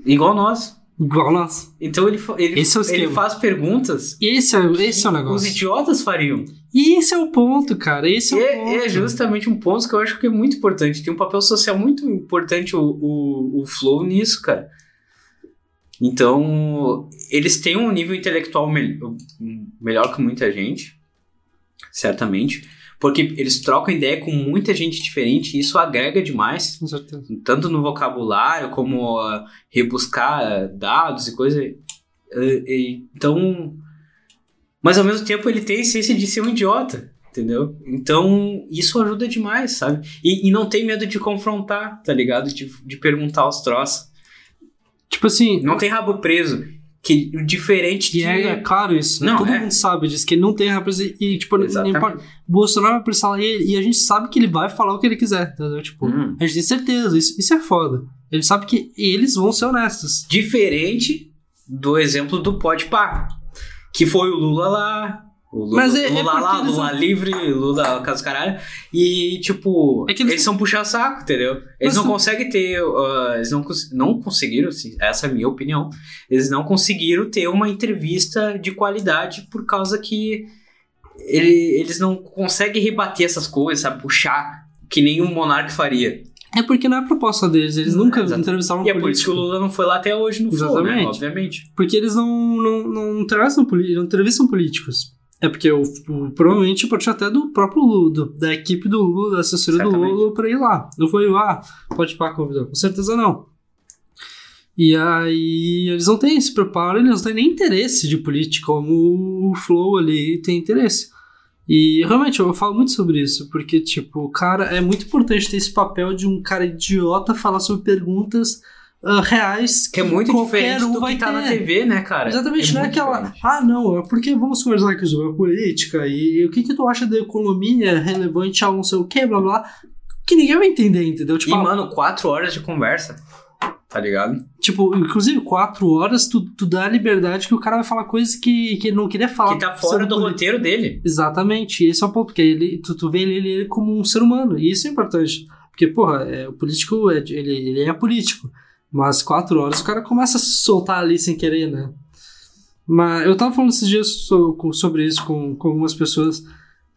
Igual nós. Igual nós. Então ele, ele, Esse é o ele faz perguntas Esse é, esse é o que os negócio. idiotas fariam. E esse é o ponto, cara. Esse E é o ponto. é, é justamente um ponto que eu acho que é muito importante. Tem um papel social muito importante o, o, o Flow nisso, cara. Então, eles têm um nível intelectual mel- melhor que muita gente, certamente, porque eles trocam ideia com muita gente diferente e isso agrega demais, Com certeza. tanto no vocabulário como ah, rebuscar ah, dados e coisa. Eh, Então, mas ao mesmo tempo ele tem a essência de ser um idiota, entendeu? Então isso ajuda demais, sabe? E, e não tem medo de confrontar, tá ligado? De, de perguntar os troços. Tipo assim, Não tem rabo preso. Que diferente E de. é, é claro isso. né? Não, Todo é. mundo sabe disso, que ele não tem representação. E, tipo, importa. Bolsonaro vai lá ele, e a gente sabe que ele vai falar o que ele quiser, entendeu? Tipo, Hum. a gente tem certeza, isso, isso é foda. Ele sabe que eles vão ser honestos. Diferente do exemplo do Pode Pá. Que foi o Lula lá. O Lula, Mas é- é Lula porque lá, Lula livre, Lula caso caralho. E, tipo, É eles- eles, são puxa-saco, entendeu? Eles Mas não tu- conseguem ter. ah, eles não, não conseguiram, assim, essa é a minha opinião. Eles não conseguiram ter uma entrevista de qualidade por causa que ele- eles não conseguem rebater essas coisas, sabe? Puxar, que nem um monarca faria. É porque não é a proposta deles, eles Não, nunca exato. entrevistaram um E é por isso que o político. Lula não foi lá até hoje no Flow, né? Exatamente. Obviamente. Porque eles não, não, não, poli- não entrevistam políticos. É porque o, o- provavelmente pode ser até do próprio Lula, do- da equipe do Lula, da assessoria do Certamente. Lula pra ir lá. Não foi, ah, pode pá, convidou. Com certeza não. E aí eles não têm esse preparo, eles não têm nem interesse de política, como o Flow ali tem interesse. E realmente eu falo muito sobre isso, porque, tipo, cara, é muito importante ter esse papel de um cara idiota falar sobre perguntas ah, reais Que é muito diferente um do que tá na ter. TV, né, cara? Exatamente, não é aquela. diferente. Ah, não, é porque vamos conversar aqui sobre a política e o que, que tu acha da economia relevante ao não sei o que, blá blá. Que ninguém vai entender, entendeu? Tipo, E, mano, quatro horas de conversa. Tá ligado? tipo inclusive, quatro horas tu, tu dá a liberdade que o cara vai falar coisas que, que ele não queria falar. Que tá fora do roteiro dele. Exatamente, esse é o ponto, porque ele, tu, tu vê ele, ele como um ser humano, e isso é importante. Porque, porra, é, o político, é, ele, ele é político. Mas quatro horas o cara começa a se soltar ali sem querer, né? Mas eu tava falando esses dias sobre isso com, com algumas pessoas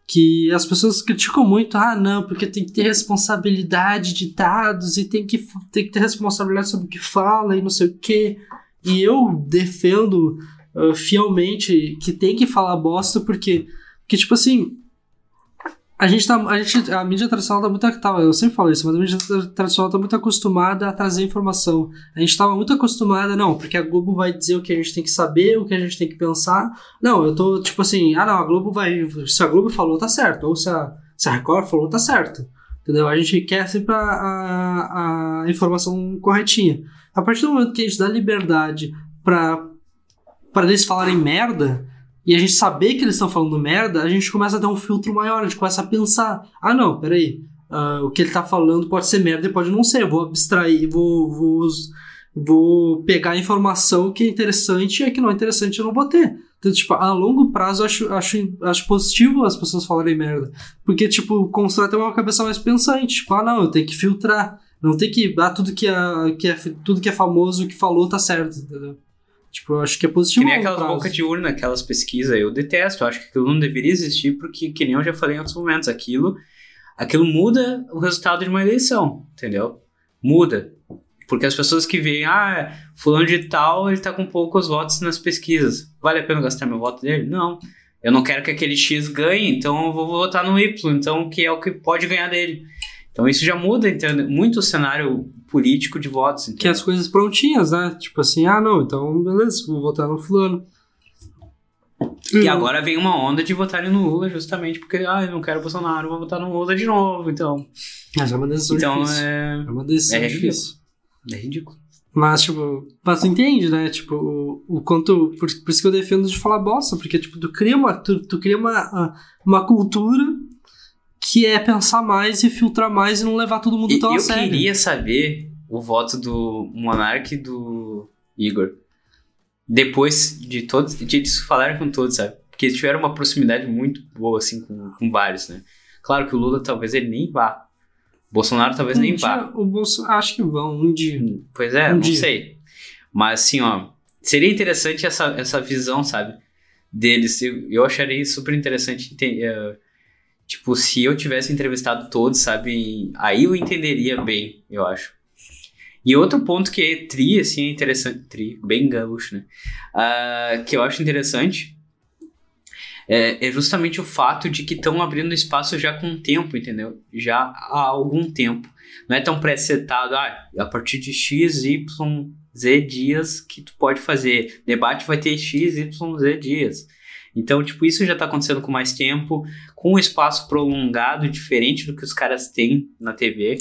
que as pessoas criticam muito, ah, não, porque tem que ter responsabilidade de dados e tem que, tem que ter responsabilidade sobre o que fala e não sei o quê. E eu defendo uh, fielmente que tem que falar bosta porque, porque tipo assim, a gente tá. A, gente, a mídia tradicional tá muito. Tá, eu sempre falo isso, mas a mídia tradicional tá muito acostumada a trazer informação. A gente tava muito acostumada, não, porque a Globo vai dizer o que a gente tem que saber, o que a gente tem que pensar. Não, eu tô tipo assim, ah não, a Globo vai. Se a Globo falou, tá certo. Ou se a, se a Record falou, tá certo. Entendeu? A gente quer sempre a, a, a informação corretinha. A partir do momento que a gente dá liberdade pra, pra eles falarem merda e a gente saber que eles estão falando merda, a gente começa a ter um filtro maior, a gente começa a pensar: ah, não, peraí, uh, o que ele tá falando pode ser merda e pode não ser, vou abstrair, vou, vou, vou pegar a informação que é interessante e a que não é interessante eu não vou ter. Então, tipo, a longo prazo eu acho, acho, acho positivo as pessoas falarem merda. Porque, tipo, constrói até uma cabeça mais pensante. Tipo, ah, não, eu tenho que filtrar. Não tem que. Ah, tudo que é, que é, tudo que é famoso que falou tá certo, entendeu? Tipo, eu acho que é positivo. Que nem aquelas bocas de urna, aquelas pesquisas, eu detesto. Eu acho que aquilo não deveria existir, porque, que nem eu já falei em outros momentos, aquilo, aquilo muda o resultado de uma eleição, entendeu? Muda. Porque as pessoas que veem, ah, fulano de tal, ele tá com poucos votos nas pesquisas. Vale a pena gastar meu voto dele? Não. Eu não quero que aquele X ganhe, então eu vou votar no Y, então que é o que pode ganhar dele. Então isso já muda entende? muito o cenário político de votos. Entendeu? Que as coisas prontinhas, né? Tipo assim, ah, não, então beleza, vou votar no fulano. E agora vem uma onda de votarem no Lula justamente porque, ah, eu não quero Bolsonaro, vou votar no Lula de novo, então. Mas é uma decisão então, difícil. É... é uma decisão é difícil. É ridículo. Mas, tipo, mas tu entende, né? Tipo, o, o quanto. Por, por, isso que eu defendo de falar bosta, porque, tipo, tu cria uma, tu, tu cria uma, uma cultura que é pensar mais e filtrar mais e não levar todo mundo tão eu a sério. Eu queria saber o voto do Monark e do Igor. Depois de todos, de eles falaram com todos, sabe? Porque eles tiveram uma proximidade muito boa, assim, com, com vários, né? Claro que o Lula talvez ele nem vá. Bolsonaro talvez um nem dia, vá. O Bolsonaro, acho que vão, um dia. Pois é, um não dia. sei. Mas assim, ó, seria interessante essa, essa visão, sabe? Deles. Eu, eu acharia super interessante uh, Tipo, se eu tivesse entrevistado todos, sabe? Aí eu entenderia bem, eu acho. E outro ponto que é tri, assim, é interessante. Tri, bem gaúcho, né? Uh, que eu acho interessante é, é, justamente o fato de que estão abrindo espaço já com tempo, entendeu? Já há algum tempo. Não é tão pré-setado, ah, a partir de X, Y, Z dias que tu pode fazer. Debate vai ter X, Y, Z dias. Então, tipo, isso já está acontecendo com mais tempo, com um espaço prolongado, diferente do que os caras têm na TV.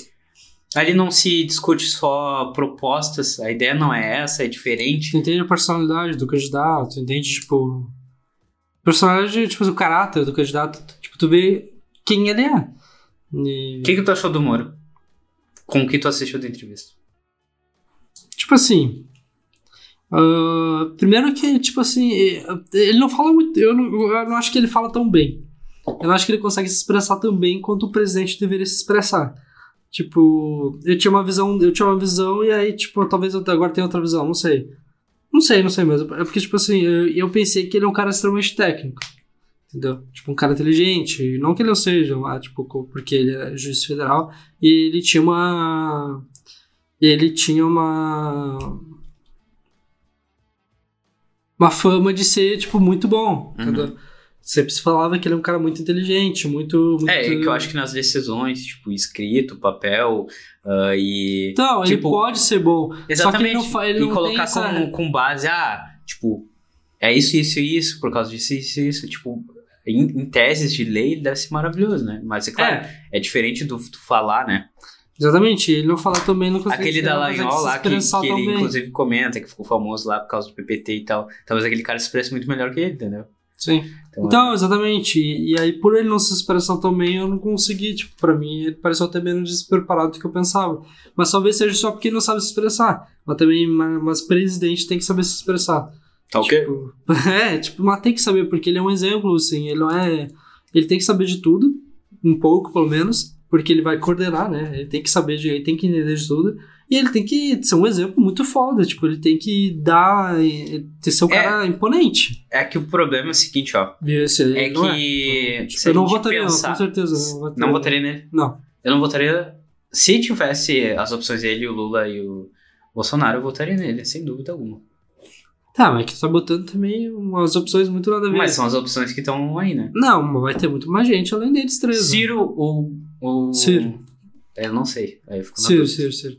Ali não se discute só propostas, a ideia não é essa, é diferente. Tu entende a personalidade do candidato, entende, tipo. Personalidade, tipo, o caráter do candidato. Tipo, tu vê quem ele é. E... O que, que tu achou do Moro? Com o que tu assistiu da entrevista? Tipo assim, Uh, primeiro que, tipo assim, ele não fala muito. Eu não, eu não acho que ele fala tão bem. Eu acho que ele consegue se expressar tão bem quanto o presidente deveria se expressar. Tipo, eu tinha uma visão, eu tinha uma visão e aí, tipo, talvez eu agora tenha outra visão, não sei. Não sei, não sei mesmo. É porque, tipo assim, eu, eu pensei que ele é um cara extremamente técnico. Entendeu? Tipo, um cara inteligente. Não que ele não seja, mas, tipo, porque ele é juiz federal. E ele tinha uma. Ele tinha uma uma fama de ser, tipo, muito bom. Uhum. Sempre se falava que ele é um cara muito inteligente, muito, muito... É, que eu acho que nas decisões, tipo, escrito, papel uh, e... Então, tipo, ele pode ser bom. Exatamente. Só que ele não, ele e colocar essa... com, com base, ah, tipo, é isso, isso e isso, por causa disso, isso e isso. Tipo, em, em, teses de lei, deve ser maravilhoso, né? Mas, é claro, é, é diferente do, do falar, né? Exatamente, ele não fala também, não consegue Aquele da lá, que, que ele inclusive comenta, que ficou famoso lá por causa do PPT e tal. Talvez aquele cara se expresse muito melhor que ele, entendeu? Sim. Então, então é... exatamente. E, e, aí, por ele não se expressar tão bem, eu não consegui. Tipo, pra mim, ele pareceu até menos despreparado do que eu pensava. Mas talvez seja só porque ele não sabe se expressar. Mas também, mas, mas presidente tem que saber se expressar. Tá ok? Tipo, é, tipo, mas tem que saber, porque ele é um exemplo, assim. Ele não é. Ele tem que saber de tudo, um pouco pelo menos porque ele vai coordenar, né? Ele tem que saber de, ele tem que entender de tudo. E ele tem que ser um exemplo muito foda, tipo, ele tem que dar, eh, ter ser um É. cara imponente. É que o problema é o seguinte, ó. Esse, É não que. Tipo, se a eu não votaria, não, pensar- com certeza. Não votaria, Não votaria nele. Não. Eu não votaria. Se tivesse as opções ele, o Lula e o Bolsonaro, eu votaria nele, sem dúvida alguma. Tá, mas que tu tá botando também umas opções muito nada a ver. Mas são as opções que estão aí, né? Não, mas vai ter muito mais gente além deles três. né? Ciro ou. ou... Ciro. Eu não sei. Aí eu fico na Ciro. Ciro, Ciro.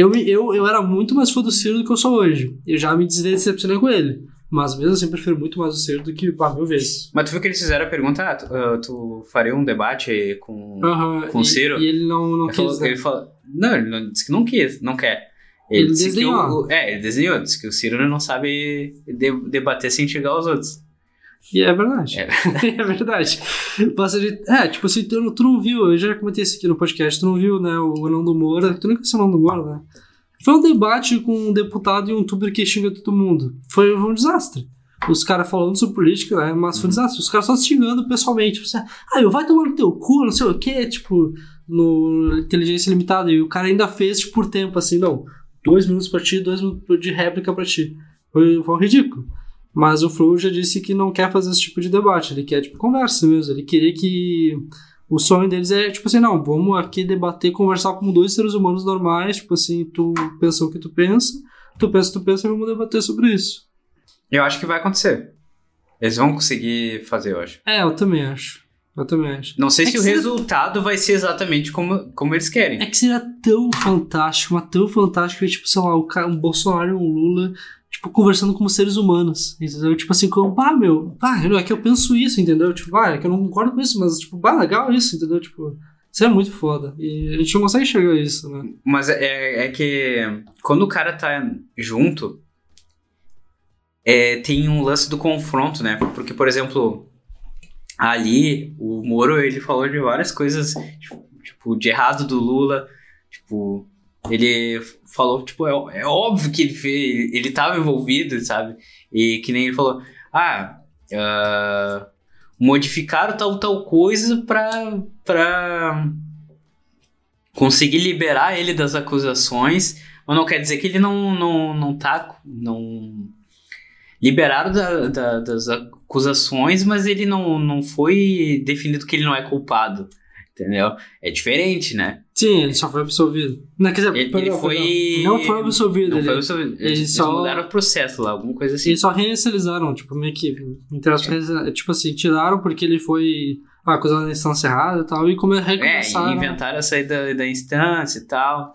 Eu, eu, eu era muito mais fã do Ciro do que eu sou hoje. Eu já me decepcionei com ele. Mas mesmo assim, prefiro muito mais o Ciro do que, pá, mil vezes. Mas tu viu que eles fizeram a pergunta: ah, tu, ah, tu faria um debate com. Aham, Com o e- Ciro? E ele não, não ele, falou, quis, né? ele falou- Não, ele não, disse que não quis, não quer. Ele, Ele desenhou. o, É, ele desenhou, disse que o Ciro não sabe de- debater sem xingar os outros. E é verdade. É. É, verdade. Passa de... É, tipo assim, tu, não- tu não viu, eu já comentei isso aqui no podcast, tu não viu, né, o Nando Moura, tu nem conheceu o Nando Moura, né? Foi um debate com um deputado e um youtuber que xinga todo mundo. Foi, foi um desastre. Os caras falando sobre política, né, mas foi um desastre. Os caras só se xingando pessoalmente. Tipo assim, ah, eu vai tomar no teu cu, não sei o quê, tipo, no Inteligência Limitada. E o cara ainda fez, tipo, por tempo, assim, não, dois minutos pra ti, dois minutos de réplica pra ti. Foi, foi um ridículo. Mas o Flow já disse que não quer fazer esse tipo de debate, ele quer, tipo, conversa mesmo. Ele queria que. O sonho deles é, tipo assim, não, vamos aqui debater, conversar como dois seres humanos normais, tipo assim, tu pensa o que tu pensa, tu pensa o que tu pensa e vamos debater sobre isso. Eu acho que vai acontecer. Eles vão conseguir fazer, eu acho. É, eu também acho. Eu também acho. Não sei É se o se- resultado vai ser exatamente como, como eles querem. É que seria tão fantástico, mas tão fantástico, que, tipo, sei lá, o um Bolsonaro e um Lula, tipo, conversando como seres humanos, entendeu? Tipo assim, como, bah, meu, bah, é que eu penso isso, entendeu? Tipo, bah, é que eu não concordo com isso, mas, tipo, bah, legal isso, entendeu? Tipo, isso é muito foda. E a gente não consegue enxergar isso, né? Mas é, é que quando o cara tá junto, é, tem um lance do confronto, né? Porque, por exemplo, ali, o Moro, ele falou de várias coisas, tipo, de errado do Lula, tipo, ele falou, tipo, é, é óbvio que ele fez, ele tava envolvido, sabe? E que nem ele falou, ah, ah, modificaram tal, tal coisa pra, pra conseguir liberar ele das acusações, mas não quer dizer que ele não, não, não tá. Não, liberaram da- da- das acusações, mas ele não, não foi definido que ele não é culpado. Entendeu? É diferente, né? Sim, ele só foi absolvido. Não, quer dizer, Ele, perdão, ele foi. perdão. Não foi absolvido, Não ele, foi absolvido. Eles, eles só- mudaram o processo lá, alguma coisa assim. eles só reinicializaram, tipo, meio que, aspas, tipo assim, tiraram porque ele foi ah, acusado na instância errada e tal, e como É, recomeçaram... e inventaram a saída da, da instância e tal.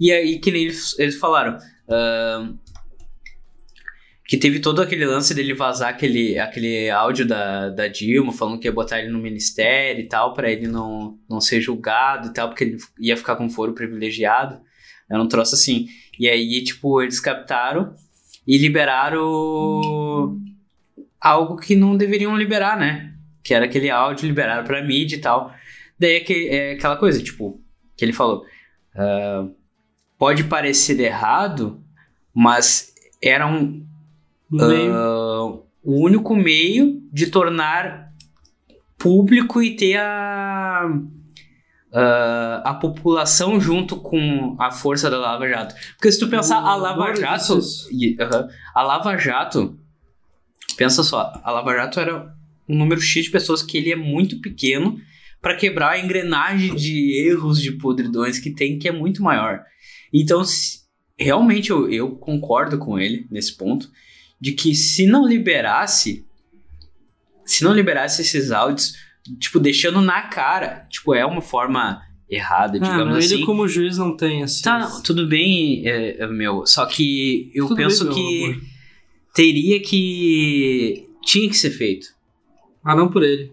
E aí, que nem eles, eles falaram. ahn, que teve todo aquele lance dele vazar aquele, aquele áudio da, da Dilma falando que ia botar ele no ministério e tal, pra ele não, não ser julgado e tal, porque ele ia ficar com foro privilegiado. Era um troço assim. E aí, tipo, eles captaram e liberaram algo que não deveriam liberar, né? Que era aquele áudio, liberaram pra mídia e tal. Daí é, que, é aquela coisa, tipo, que ele falou. ah, pode parecer errado, mas era um, ah, o único meio de tornar público e ter a, ah, a população junto com a força da Lava Jato. Porque se tu pensar, a Lava Jato. e- aham, a Lava Jato. Pensa só, a Lava Jato era um número X de pessoas que ele é muito pequeno para quebrar a engrenagem de erros, de podridões que tem, que é muito maior. Então, se- realmente eu, eu concordo com ele nesse ponto, de que se não liberasse, se não liberasse esses áudios, tipo, deixando na cara, tipo, é uma forma errada, Ah, digamos não, assim. ele como juiz não tem, assim... Tá, não, tudo bem, é, é, meu. Só que eu Tudo bem, penso meu que teria que. Tinha que ser feito. Ah, não por ele.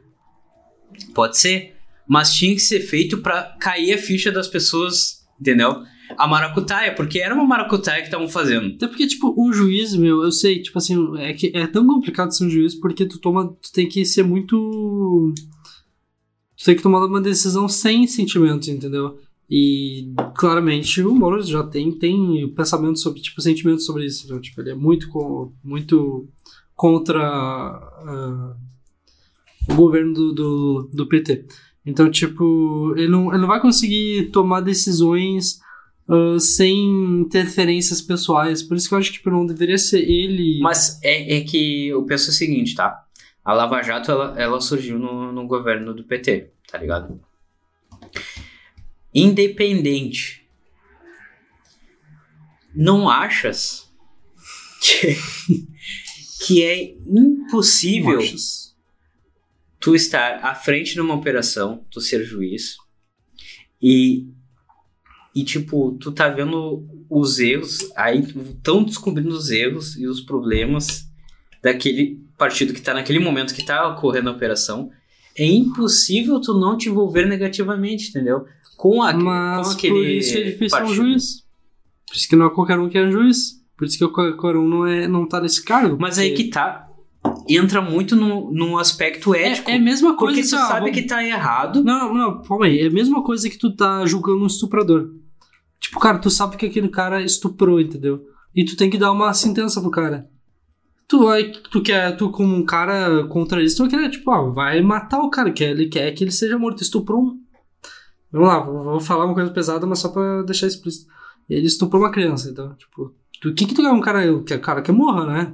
Pode ser. Mas tinha que ser feito pra cair a ficha das pessoas, entendeu? A maracutaia, porque era uma maracutaia que estavam fazendo. Até porque, tipo, um juiz, meu, eu sei, tipo assim, é que é tão complicado ser um juiz porque tu toma. Tu tem que ser muito. Tu tem que tomar uma decisão sem sentimentos, entendeu? E claramente o Moro já tem, tem pensamento sobre, tipo, sentimentos sobre isso. Então, tipo, ele é muito, co- muito contra ah, o governo do, do, do PT. Então, tipo, ele não, ele não vai conseguir tomar decisões uh, sem interferências pessoais. Por isso que eu acho que tipo, não deveria ser ele. Mas é, é que eu penso o seguinte, tá? A Lava Jato, ela, ela surgiu no, no governo do PT, tá ligado? Independente. Não achas que, que é impossível tu estar à frente de uma operação, tu ser juiz, e, e tipo, tu tá vendo os erros, aí estão descobrindo os erros e os problemas daquele partido que tá naquele momento que tá ocorrendo a operação. É impossível tu não te envolver negativamente, entendeu? Com, a, Mas com aquele por isso que é difícil ser um partido. juiz. Por isso que não é qualquer um que é um juiz. Por isso que qualquer um não, é, não tá nesse cargo. Mas aí que tá. Entra muito no, no aspecto ético. É, é a mesma coisa porque tu assim, ó, sabe vamos- que tá errado. Não, não, calma aí. É a mesma coisa que tu tá julgando um estuprador. Tipo, cara, tu sabe que aquele cara estuprou, entendeu? E tu tem que dar uma sentença pro cara. Tu vai, tu quer, tu como um cara contra isso, tu vai querer, tipo, ó, vai matar o cara, que ele quer que ele seja morto. Estuprou um. Vamos lá, vou, vou falar uma coisa pesada, mas só pra deixar explícito. Ele estuprou uma criança, então, tipo, o que que tu quer um cara, que cara que morra, né?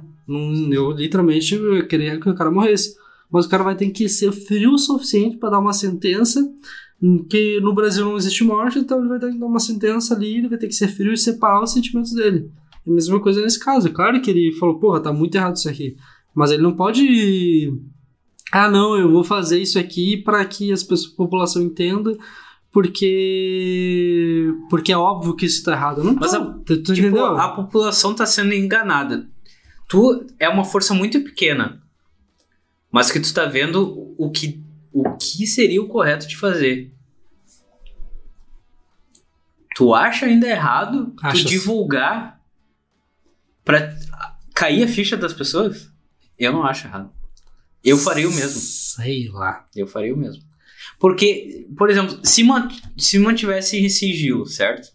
Eu literalmente eu queria que o cara morresse. Mas o cara vai ter que ser frio o suficiente pra dar uma sentença que no Brasil não existe morte, então ele vai ter que dar uma sentença ali, ele vai ter que ser frio e separar os sentimentos dele. É a mesma coisa nesse caso. É claro que ele falou, porra, tá muito errado isso aqui. Mas ele não pode. Ah, não, eu vou fazer isso aqui para que as pessoas, a população entenda, porque. Porque é óbvio que isso tá errado. Não Mas tá. a- tu, tu Tipo, entendeu? a população tá sendo enganada. Tu é uma força muito pequena. Mas que tu tá vendo o que, o que seria o correto de fazer. Tu acha ainda errado tu Achas. divulgar pra cair a ficha das pessoas? Eu não acho errado. Eu faria o mesmo. Sei lá. Eu faria o mesmo. Porque, por exemplo, se, man se mantivesse em sigilo, certo?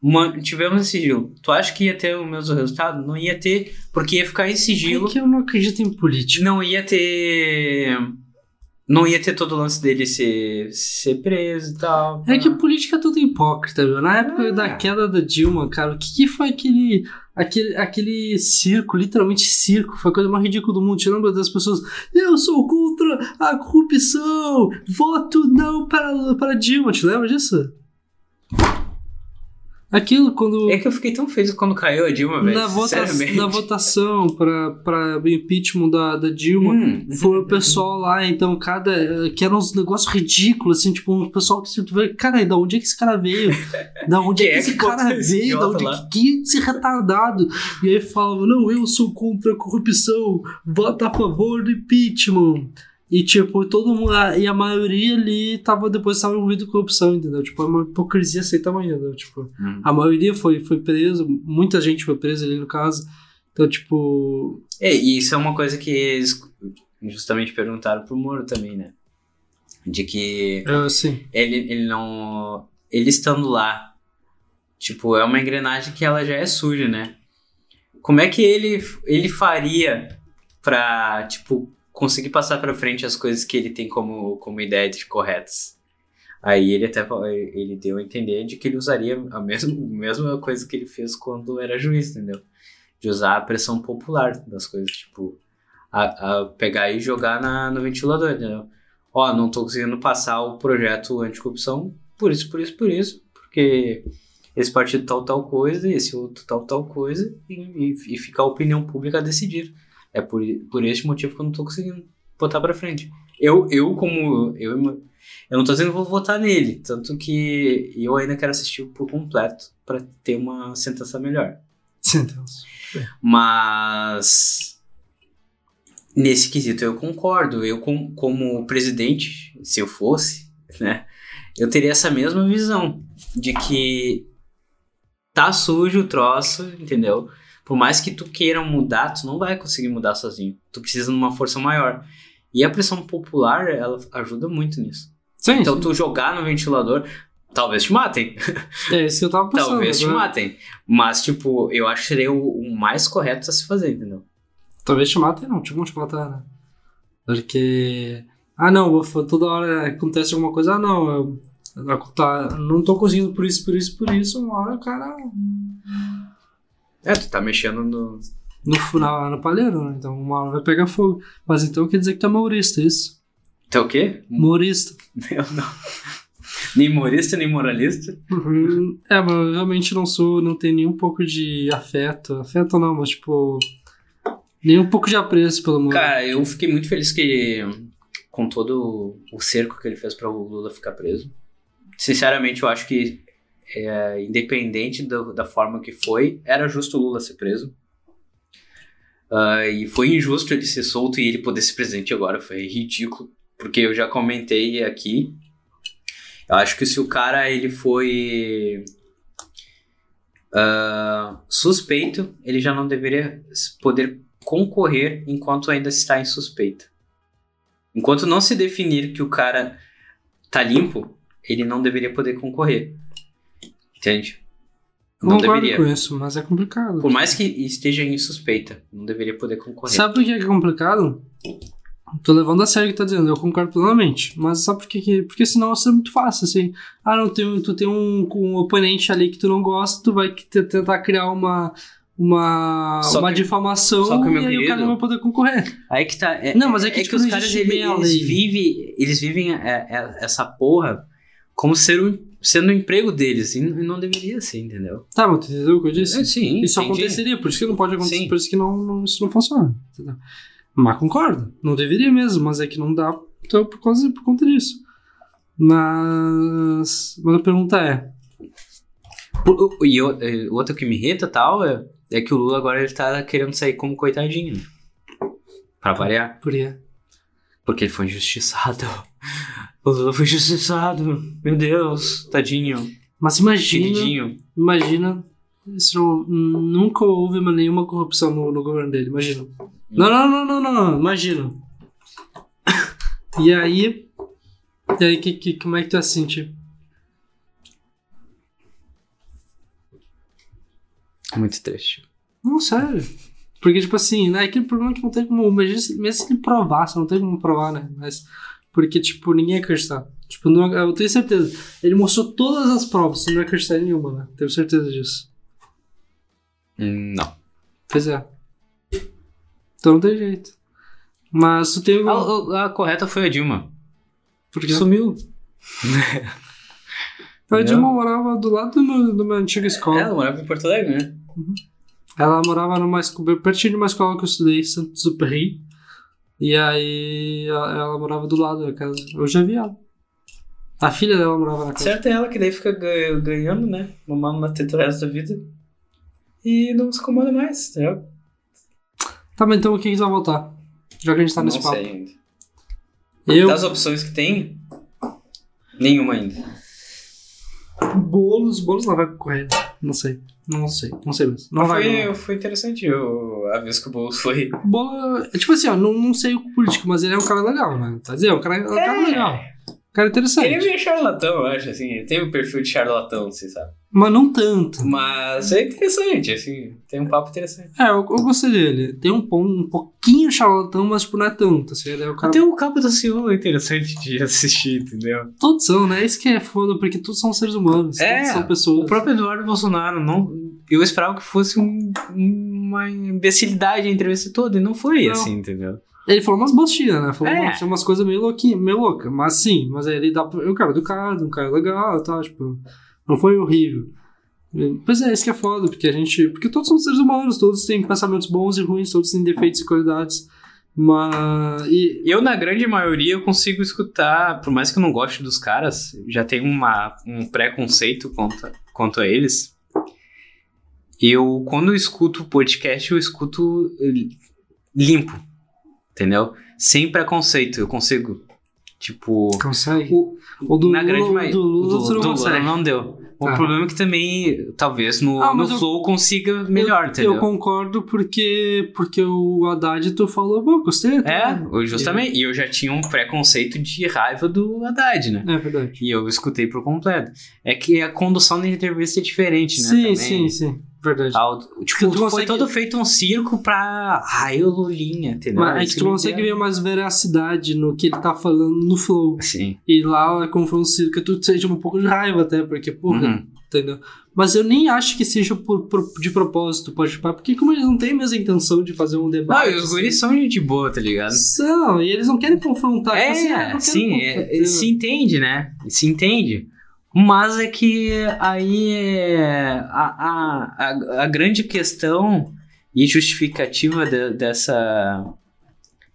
Mantivemos em sigilo. Tu acha que ia ter o mesmo resultado? Não ia ter, porque ia ficar em sigilo. É que eu não acredito em política. Não ia ter. Não ia ter todo o lance dele ser, ser preso e tal. É que política é tudo hipócrita, meu. Na época É. da queda da Dilma, cara, o que, que foi aquele, aquele, aquele circo, literalmente circo, foi a coisa mais ridícula do mundo. Lembra das pessoas? Eu sou contra a corrupção! Voto não para, para Dilma, te lembra disso? Aquilo quando. É que eu fiquei tão feliz quando caiu a Dilma, velho. Na, vota na votação para para o impeachment da, da Dilma, Hum. foi o pessoal lá, então, cada. que eram uns negócios ridículos, assim, tipo, um pessoal que se tu vê, cara, da onde é que esse cara veio? Da onde é que é esse que cara esse veio? Da onde que, que esse retardado? E aí falavam, não, eu sou contra a corrupção, vota a favor do impeachment. E, tipo, todo mundo. E a maioria ali tava, depois tava envolvido com corrupção, entendeu? Tipo, é uma hipocrisia sem tamanho, entendeu? Tipo. Hum. A maioria foi, foi preso, muita gente foi presa ali no caso. Então, tipo. É, e isso é uma coisa que eles justamente perguntaram pro Moro também, né? De que É, ele, ele não. Ele estando lá, tipo, é uma engrenagem que ela já é suja, né? Como é que ele, ele faria pra, tipo, conseguir passar pra frente as coisas que ele tem como, como ideia de corretas? Aí ele até ele deu a entender de que ele usaria a mesma, mesma coisa que ele fez quando era juiz, entendeu? De usar a pressão popular das coisas, tipo, a, a pegar e jogar na, no ventilador, entendeu? Ó, não tô conseguindo passar o projeto anticorrupção por isso, por isso, por isso, porque esse partido tal, tal coisa, esse outro tal, tal coisa, e, e, e fica a opinião pública a decidir. É por, por este motivo que eu não tô conseguindo botar pra frente. Eu, eu como. Eu, eu não tô dizendo que vou votar nele, tanto que eu ainda quero assistir por completo pra ter uma sentença melhor. Sentença. Mas nesse quesito eu concordo. Eu, com- como presidente, se eu fosse, né, eu teria essa mesma visão de que tá sujo o troço, entendeu? Por mais que tu queira mudar, tu não vai conseguir mudar sozinho. Tu precisa de uma força maior. E a pressão popular, ela ajuda muito nisso. Sim, Então sim. tu jogar no ventilador, talvez te matem. É isso que eu tava pensando. Talvez te né? matem. Mas, tipo, eu acho que seria o, o mais correto a se fazer, entendeu? Talvez te matem, não, te vão te matar, né? Porque Ah, não, toda hora acontece alguma coisa. Ah, não, eu, eu tá, não tô conseguindo por isso, por isso, por isso. Uma hora o cara É, tu tá mexendo no. no final no palheiro, né? Então uma hora vai pegar fogo. Mas então quer dizer que tu é humorista, é isso? Tu é o quê? Humorista. Eu não. Nem humorista, nem moralista. Uhum. É, mas eu realmente não sou, não tenho nem um pouco de afeto. Afeto não, mas tipo. Nem um pouco de apreço pelo humor. Cara, eu fiquei muito feliz que. Com todo o cerco que ele fez pra o Lula ficar preso. Sinceramente, eu acho que. É, independente do- da forma que foi, era justo o Lula ser preso. Ah, e foi injusto ele ser solto e ele poder ser presidente agora. Foi ridículo. Porque eu já comentei aqui. Eu acho que se o cara ele foi ah, suspeito, ele já não deveria poder concorrer enquanto ainda está em suspeita. Enquanto não se definir que o cara tá limpo, ele não deveria poder concorrer. Entende? Não Concordo deveria. com isso, mas é complicado. Por mais que esteja em suspeita, não deveria poder concorrer. Sabe por que é complicado? Tô levando a sério o que tá dizendo, eu concordo plenamente. Mas sabe por que? que- Porque senão isso é muito fácil, assim. Ah, não, tem, tu tem um, um oponente ali que tu não gosta, tu vai te- tentar criar uma. Uma, Só uma que- difamação só que, meu e aí o cara querido, não vai poder concorrer. Aí que tá. é- Não, mas é que, tipo, os não caras eles lei. vivem, eles vivem é, é, essa porra como ser um, sendo um emprego deles e n- não deveria ser, entendeu? Tá, mas tu entendeu o que eu disse? É, sim, Isso entendi. aconteceria, por isso que não pode acontecer, Sim. por isso que não, não- isso não funciona. Entendeu? Mas concordo, não deveria mesmo, mas é que não dá então, por, causa, por conta disso. Mas, mas a pergunta é: O- o- E o- e outra que me irrita tal é, é que o Lula agora ele tá querendo sair como coitadinho. Pra variar. por quê? Porque ele foi injustiçado. O Lula foi injustiçado. Meu Deus, tadinho. Mas imagina, Queridinho. imagina se não, nunca houve nenhuma corrupção no, no governo dele, imagina. Não, não, não, não, não, não, imagina. E aí, e aí que, que, como é que tu ia se sentir? Muito triste. Não, sério. Porque, tipo assim, né? Aquele problema é que não tem como. Mesmo se mesmo se ele provasse, não tem como provar, né? Mas. Porque, tipo, ninguém ia acreditar. Tipo, não, eu tenho certeza. Ele mostrou todas as provas, não ia acreditar em nenhuma, né? Tenho certeza disso. Hum, Não. Pois é. Então não tem jeito. Mas tu tem. A, a- a correta foi a Dilma. Porque Sumiu. a Dilma morava do lado do meu, do meu antiga escola. Ela morava em Porto Alegre, né? Ela morava numa pertinho de uma escola que eu estudei, Santo Superi. E aí ela, morava do lado da casa. Eu já vi ela. A filha dela morava na casa. Certo é ela que daí fica ga- ganhando, né? Mamando na teta o resto da vida. E não se incomoda mais, entendeu? Tá, mas então o que que tu vai voltar? Já que a gente tá não nesse papo. sei ainda. Eu, Das opções que tem, nenhuma ainda. bolos, bolos não vai concorrer. Não sei. Não sei. Não sei mesmo. Não vai. foi, foi interessante o, a vez que o Boulos foi. não. Bolo, é tipo assim, ó, não, não sei o político, mas ele é um cara legal, né? Tá dizendo? É um cara, é um cara legal. Um cara interessante. Ele é meio charlatão, eu acho, assim. Ele tem o perfil de charlatão, você sabe. Mas não tanto. Mas é interessante, assim. Tem um papo interessante. É, eu, eu gostei dele. Tem um, um pouquinho charlatão, mas tipo, não é tanto. Assim, ele é o cara. Até o Cabo da é interessante de assistir, entendeu? Todos são, né? Isso que é foda, porque todos são seres humanos. É, todos são pessoas. O próprio Eduardo Bolsonaro, não, eu esperava que fosse um- uma imbecilidade a entrevista toda, e não foi Não. assim, entendeu? Ele falou umas bostinhas, né? Falou É. umas, umas coisas meio louquinhas, meio louca. Mas sim, mas ele dá. pra- É um cara educado, um cara legal e tal, tipo. Não foi horrível. Pois é, isso que é foda, porque a gente. Porque todos são seres humanos, todos têm pensamentos bons e ruins, todos têm defeitos e qualidades. Mas. E, Eu, na grande maioria, eu consigo escutar, por mais que eu não goste dos caras, já tenho uma, um preconceito quanto, quanto a eles. Eu, quando eu escuto o podcast, eu escuto eh, limpo, entendeu? Sem preconceito, eu consigo. Tipo. consegue? O, O do na grande Lula- maioria. do Lula tu não do consegue. não deu. O Tá. problema é que também, talvez, no, Ah, no eu- Flow consiga melhor, eu, entendeu? Eu concordo porque, porque o Haddad tu falou, pô, gostei. tá? É, eu justamente. E eu já tinha um preconceito de raiva do Haddad, né? É verdade. E eu escutei por completo. É que a condução da entrevista é diferente, né? Sim, também. sim, sim. Verdade. Porque tipo, foi consegue- todo feito um circo pra. Ai, o Lulinha, entendeu? Mas é Isso que tu consegue ver mais veracidade no que ele tá falando no flow. Sim. E lá, como foi um circo, tu sente um pouco de raiva até, porque, porra, Uhum. entendeu? Mas eu nem acho que seja por, por- de propósito, pode pá, porque como eles não têm a mesma intenção de fazer um Não, debate. e os guris são gente boa, tá ligado? São, e eles não querem confrontar. tipo assim, ah, É, não sim, é, se entende, né? Se entende. Mas é que aí a, a, a, grande questão e justificativa de- dessa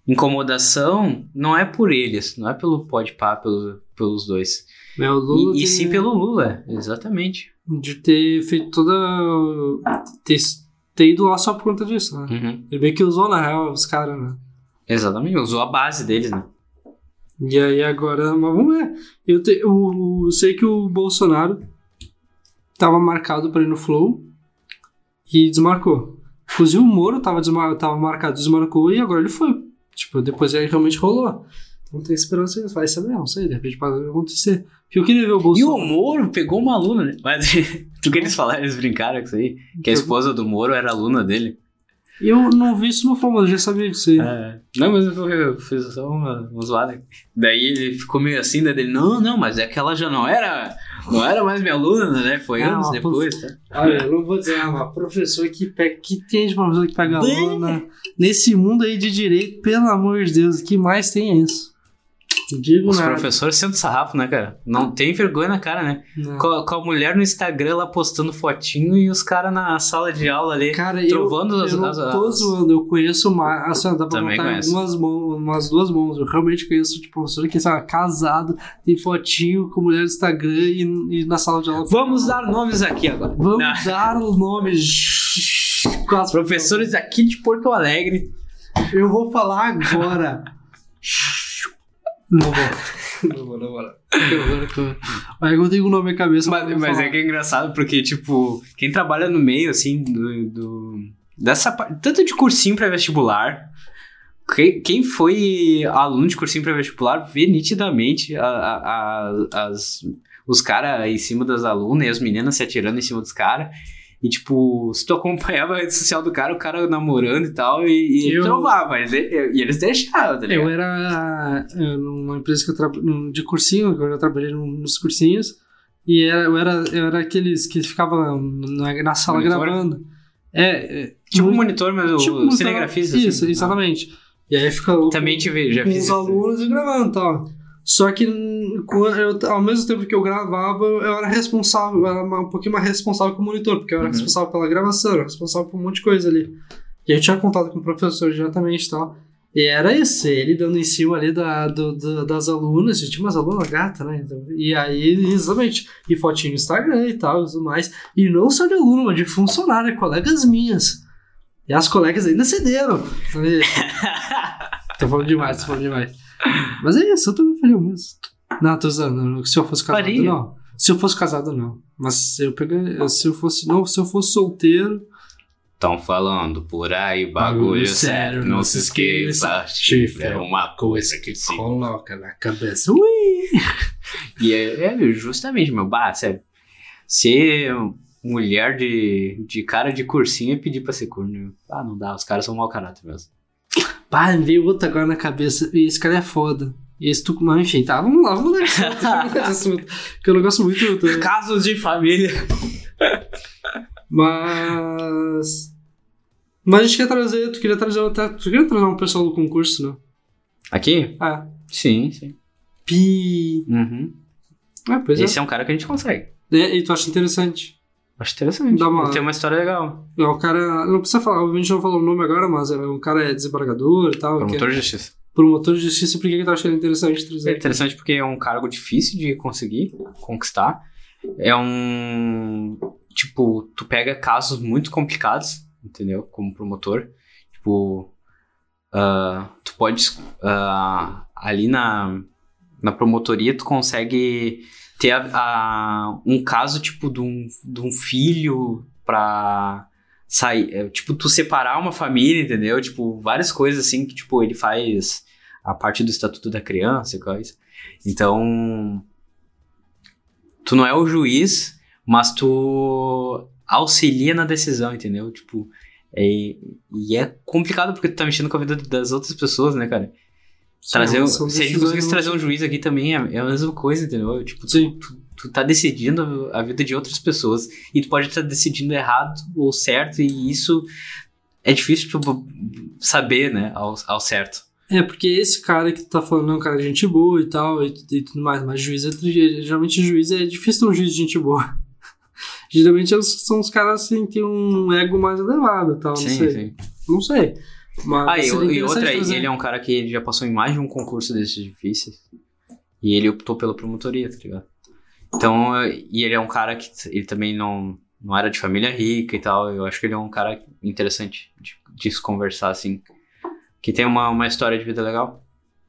incomodação não é por eles, não é pelo podpá, pelo, pelos dois. É, E, e sim pelo Lula, exatamente. De ter feito toda. ter, ter ido lá só por conta disso, né? Uhum. Ele meio que usou, na real, os caras, né? Exatamente, usou a base deles, né? E aí agora, mas vamos ver. Eu, te, eu, eu sei que o Bolsonaro tava marcado pra ir no Flow e desmarcou. Inclusive o Moro tava, desmar, tava marcado, desmarcou e agora ele foi. Tipo, depois aí realmente rolou. Não tem esperança vai saber, não sei, de repente pode acontecer. Porque eu queria ver o E o Bolsonaro. Moro pegou uma aluna, né? Mas tu que eles falaram, eles brincaram com isso aí. Que a esposa do Moro era aluna dele. Eu não vi isso no eu já sabia disso aí. É. Não, mas eu, eu fiz só uma, uma zoada. Daí ele ficou meio assim, daí ele, não, não, mas é que ela já não era, não era mais minha aluna, né? Foi Ah, anos depois, tá? Olha, eu não vou dizer, ah, uma professora que pega. Que tem de professor que pega aluna. Nesse mundo aí de direito, pelo amor de Deus, o que mais tem é isso? Não digo Os nada. professores sendo sarrafo, né, cara? Não tem vergonha na cara, né? Com, a- com a mulher no Instagram lá postando fotinho e os caras na sala de aula ali. Cara, eu, Trovando as- eu não tô as- zoando, eu conheço mais. Assim, dá pra Também conheço. umas, mãos, umas duas mãos. Eu realmente conheço tipo, professor que é casado, tem fotinho com mulher no Instagram e, e na sala de aula. Vamos dar nomes aqui agora. Vamos Não. dar os nomes. Professores aqui de Porto Alegre. Eu vou falar agora. não vou. Não vou, não vou. Que eu- tenho um nome na cabeça. Mas, mas é que é engraçado porque, tipo, quem trabalha no meio, assim, do. do- dessa parte. Tanto de cursinho pra vestibular. que- Quem foi aluno de cursinho pra vestibular vê nitidamente a, a- a- as, os caras em cima das alunas e as meninas se atirando em cima dos caras. E, tipo, se tu acompanhava a rede social do cara, o cara namorando e tal, e, e Eu- trovava. eles E eles deixavam, tá ligado? Eu era numa empresa que eu trabalhei de cursinho, que eu já trabalhei nos cursinhos, e era, eu, era, eu era aqueles que ficavam na, na sala Monitor? gravando. É, é Tipo um monitor, mas o tipo, cinegrafista. Isso, assim. exatamente. E aí fica o- Também tive, já com fiz os alunos gravando e tal. Só que eu, ao mesmo tempo que eu gravava, eu era responsável, eu era um pouquinho mais responsável que o monitor, porque eu era Uhum. responsável pela gravação, eu era responsável por um monte de coisa ali. E eu tinha contato com o professor diretamente e tal. E era isso, ele dando em cima ali da, do, das alunas, e tinha umas alunas gatas, né? Então, e aí, exatamente, e fotinho no Instagram e tal, e tudo mais. E não só de aluno, mas de funcionário, colegas minhas. E as colegas ainda cederam. E- tô falando demais, tô falando demais. Mas é isso, eu também faria o mesmo. Não, tô usando, se eu fosse casado, Faria. não. Se eu fosse casado, não. Mas se eu pegar, se eu fosse, não, se eu fosse solteiro, Estão falando por aí, bagulho Bagulho sério, sério, não se esqueça. Chifre é uma coisa que se. coloca na cabeça. Ui! E é, é justamente, meu, bah, sério. Ser mulher de, de cara de cursinho é pedir pra ser corno. Ah, não dá, os caras são mau caráter mesmo. Pá, me veio outro agora na cabeça. E esse cara é foda. E esse tu. Mas enfim, tá, vamos lá, vamos esse assunto. Que eu não gosto muito. tô- Casos de família. Mas. Mas a gente quer trazer. Tu queria trazer até. Tu queria trazer um pessoal do concurso, né? Aqui? Ah. Sim, sim. Pi. Uhum. Ah, pois Esse é um cara que a gente consegue. é. E tu acha interessante? Acho interessante. Dá uma- Ele tem uma história legal. É o cara. Não precisa falar, a gente não falou o nome agora, mas é um cara é desembargador e tal. que Promotor é de justiça. Promotor de justiça. Por que, que tu acha ele interessante É trazer? interessante porque é um cargo difícil de conseguir conquistar. É um. Tipo, tu pega casos muito complicados, entendeu? Como promotor. Tipo, ah, tu pode. ah, ali na, na promotoria, tu consegue ter a- a- um caso, tipo, de um, de um filho pra sair. é, tipo, tu separar uma família, entendeu? Tipo, várias coisas assim que, tipo, ele faz a parte do estatuto da criança e coisa. Então, tu não é o juiz, mas tu auxilia na decisão, entendeu? Tipo, é, e é complicado porque tu tá mexendo com a vida das outras pessoas, né, cara? Trazer, um- São se a gente conseguisse trazer um juiz aqui também, é, é a mesma coisa, entendeu? Tipo, tu, Sim. tu, tu tá decidindo a vida de outras pessoas e tu pode estar decidindo errado ou certo e isso é difícil tipo, saber, né, ao, ao certo. É, porque esse cara que tu tá falando é um cara de gente boa e tal, e, e tudo mais, mas juiz é. Geralmente juiz é difícil ter um juiz de gente boa. Geralmente eles são os caras assim que têm um ego mais elevado e tal, não sei. Não sei. Mas Ah, e, e outra, trazer. ele é um cara que já passou em mais de um concurso desses difíceis. E ele optou pela promotoria, tá ligado? Então, e ele é um cara que ele também não, não era de família rica e tal. Eu acho que ele é um cara interessante de, de se conversar, assim. Que tem uma, uma história de vida legal.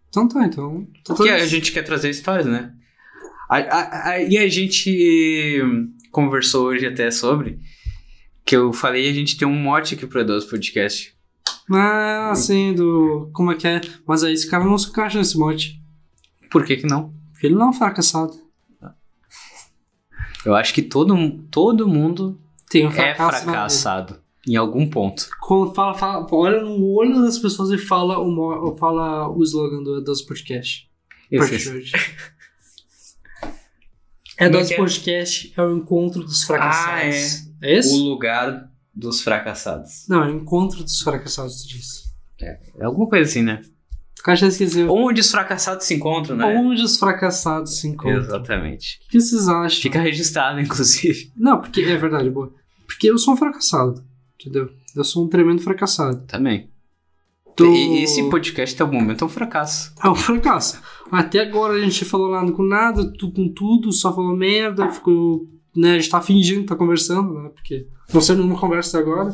Então tá, então. tá Porque a gente quer trazer histórias, né? A- a- a- e a gente conversou hoje até sobre. Que eu falei, a gente tem um mote aqui pro Edoso Podcast. Ah, sim, do. Como é que é? Mas aí esse cara não se encaixa nesse mote. Por que que não? Porque ele não é um fracassado. Eu acho que todo, todo mundo Tem um é fracasso. vida. fracassado em algum ponto. Quando fala, fala, olha no olho das pessoas e fala o, fala o slogan do Podcast. É Edos que é? Podcast é o encontro dos fracassados. Ah, é. esse? o lugar dos fracassados. Não, é o encontro dos fracassados, tu disse. É alguma coisa assim, né? Já esqueceu. Onde os fracassados se encontram, né? Onde os fracassados se encontram. Exatamente. O que vocês acham? Fica registrado, inclusive. Não, porque é verdade, boa. Porque eu sou um fracassado, entendeu? Eu sou um tremendo fracassado. Também. Tô- E- Esse podcast até o momento é um fracasso. É um fracasso. Até agora a gente falou nada com nada, tu com tudo, só falou merda, ficou. Né, a gente tá fingindo que tá conversando, né? Porque não sendo nenhuma conversa agora.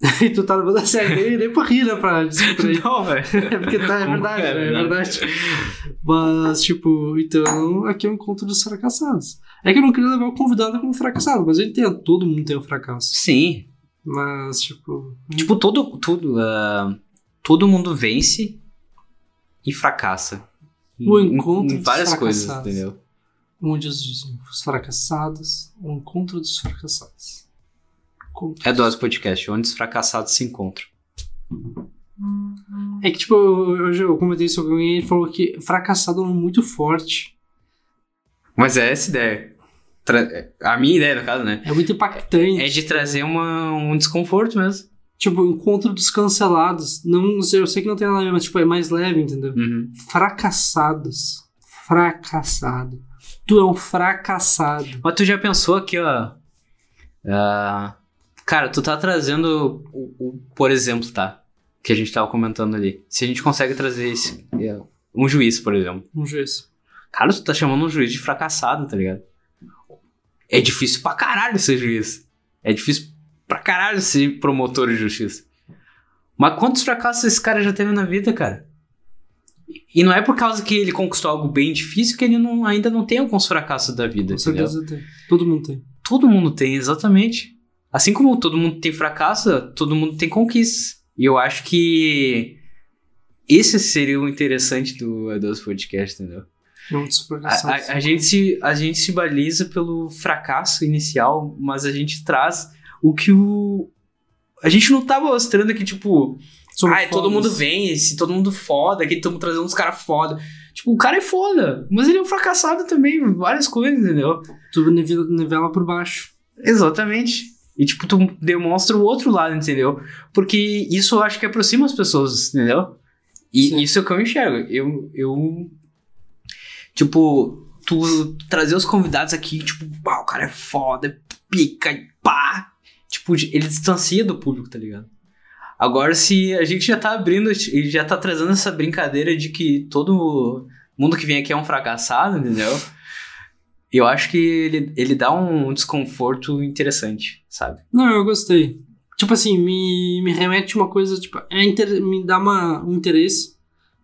e tu tá levando a sério nem, nem pra rir, né? Pra descontrair. Não, velho. É porque tá, é verdade, É é verdade. Mas, tipo, então, aqui é um encontro dos fracassados. É que eu não queria levar o convidado como fracassado, mas eu entendo, todo mundo tem um fracasso. Sim. Mas, tipo. Tipo, todo, tudo, ah, todo mundo vence e fracassa. O Em- encontro em dos várias coisas, entendeu? Onde os fracassados, o encontro dos fracassados. É Dose Podcast, onde os fracassados se encontram. É que, tipo, eu- hoje eu comentei isso com alguém e ele falou que fracassado é muito forte. Mas é essa ideia. Tra- A minha ideia, no caso, né? É muito impactante. É de trazer uma, um desconforto mesmo. Tipo, o encontro dos cancelados. Não, sei, eu sei que não tem nada a ver, mas tipo, é mais leve, entendeu? Uhum. Fracassados. Fracassado. Tu é um fracassado. Mas tu já pensou aqui, ó. ah, cara, tu tá trazendo, o, o- por exemplo, tá? Que a gente tava comentando ali. Se a gente consegue trazer esse, é, um juiz, por exemplo. Um juiz. Cara, tu tá chamando um juiz de fracassado, tá ligado? É difícil pra caralho ser juiz. É difícil pra caralho ser promotor de justiça. Mas quantos fracassos esse cara já teve na vida, cara? E não é por causa que ele conquistou algo bem difícil que ele não, ainda não tem alguns fracassos da vida, Com entendeu? certeza tem. Todo mundo tem. Todo mundo tem, exatamente. Assim como todo mundo tem fracasso, todo mundo tem conquistas. E eu acho que esse seria o interessante do, dos podcasts, entendeu? Dos A, a- a gente se, a gente se baliza pelo fracasso inicial, mas a gente traz o que o. A gente não tá mostrando que, tipo, Somos ai, todo mundo vence, todo mundo foda, aqui estamos trazendo uns caras foda. Tipo, o cara é foda, mas ele é um fracassado também, várias coisas, entendeu? Tu nivela, nivela por baixo. Exatamente. E, tipo, tu demonstra o outro lado, entendeu? Porque isso eu acho que aproxima as pessoas, entendeu? E Sim. isso é o que eu enxergo. Eu, eu. Tipo, tu trazer os convidados aqui, tipo, pá, o cara é foda, pica e pá. Tipo, ele distancia do público, tá ligado? Agora, se a gente já tá abrindo e já tá trazendo essa brincadeira de que todo mundo que vem aqui é um fracassado, entendeu? Eu acho que ele, ele dá um desconforto interessante, sabe? Não, eu gostei. Tipo assim, me, me remete uma coisa, tipo, é inter- me dá uma, um interesse.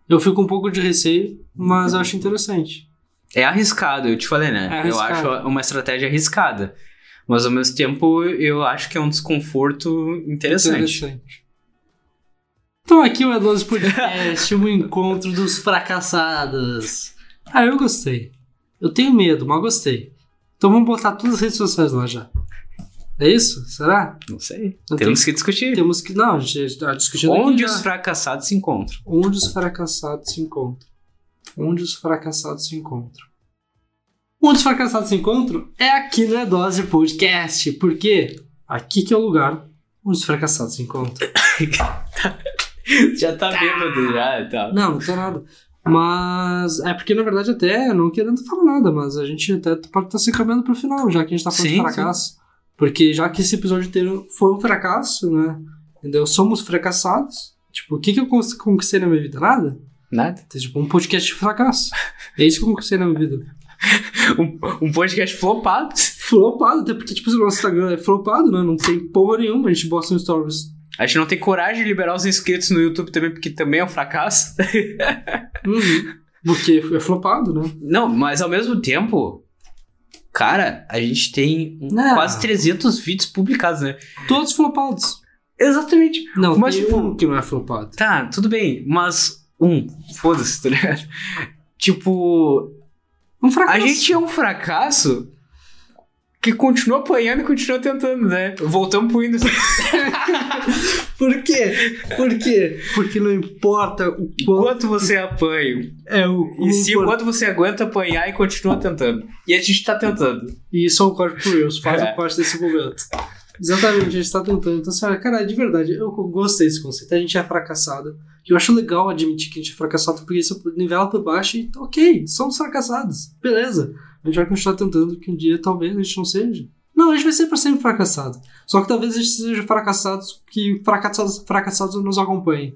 Eu fico um pouco de receio, mas eu acho interessante. É arriscado, eu te falei, né? É eu acho uma estratégia arriscada. Mas ao mesmo tempo, eu acho que é um desconforto interessante. Interessante. Então aqui o E12 Podcast, um encontro dos fracassados. Ah, eu gostei. Eu tenho medo, mas gostei. Então vamos botar todas as redes sociais lá já. É isso? Será? Não sei. Não Temos que discutir. Temos que. Não, a gente tá discutindo Onde aqui os já. fracassados se encontram. Onde os fracassados se encontram. Onde os fracassados se encontram. Onde os fracassados se encontram é aqui no E12 Podcast. Por quê? Aqui que é o lugar onde os fracassados se encontram. já tá bêbado já tal. Não, não tem nada. Mas é porque, na verdade, até não querendo falar nada, mas a gente até pode estar se caminhando pro final, já que a gente tá falando Sim, de fracasso. Porque já que esse episódio inteiro foi um fracasso, né? Entendeu? Somos fracassados. Tipo, o que, que eu conquistei na minha vida? Nada. Nada. Tem, tipo, um podcast de fracasso. É isso que eu conquistei na minha vida. Um, um podcast flopado. Flopado, até porque, tipo, o nosso Instagram é flopado, né? Não tem porra nenhuma. A gente posta um stories. A gente não tem coragem de liberar os inscritos no YouTube também, porque também é um fracasso. Uhum. Porque é flopado, né? Não, mas ao mesmo tempo, cara, a gente tem Não. quase 300 vídeos publicados, né? Todos flopados. Exatamente. Não, Mas, tem tipo, um que não é flopado. Tá, tudo bem, mas um, foda-se, tá ligado? Tipo, Um a fracasso. gente é um fracasso que continua apanhando e continua tentando, né? Voltamos pro Windows. Por quê? Por quê? Porque não importa o quanto Enquanto você apanha, é o. e se o enquanto você aguenta apanhar e continua tentando. E a gente tá tentando. E isso é um corte por Reels, faz É. parte desse momento. Exatamente, a gente tá tentando. Então, assim, cara, de verdade, eu gostei desse conceito. A gente é fracassado. E eu acho legal admitir que a gente é fracassado, porque isso nivela por baixo e, ok, somos fracassados. Beleza. A gente vai continuar tentando que um dia talvez a gente não seja. Não, a gente vai ser pra sempre fracassado. Só que talvez a gente seja fracassados que fracassados, fracassados nos acompanhem.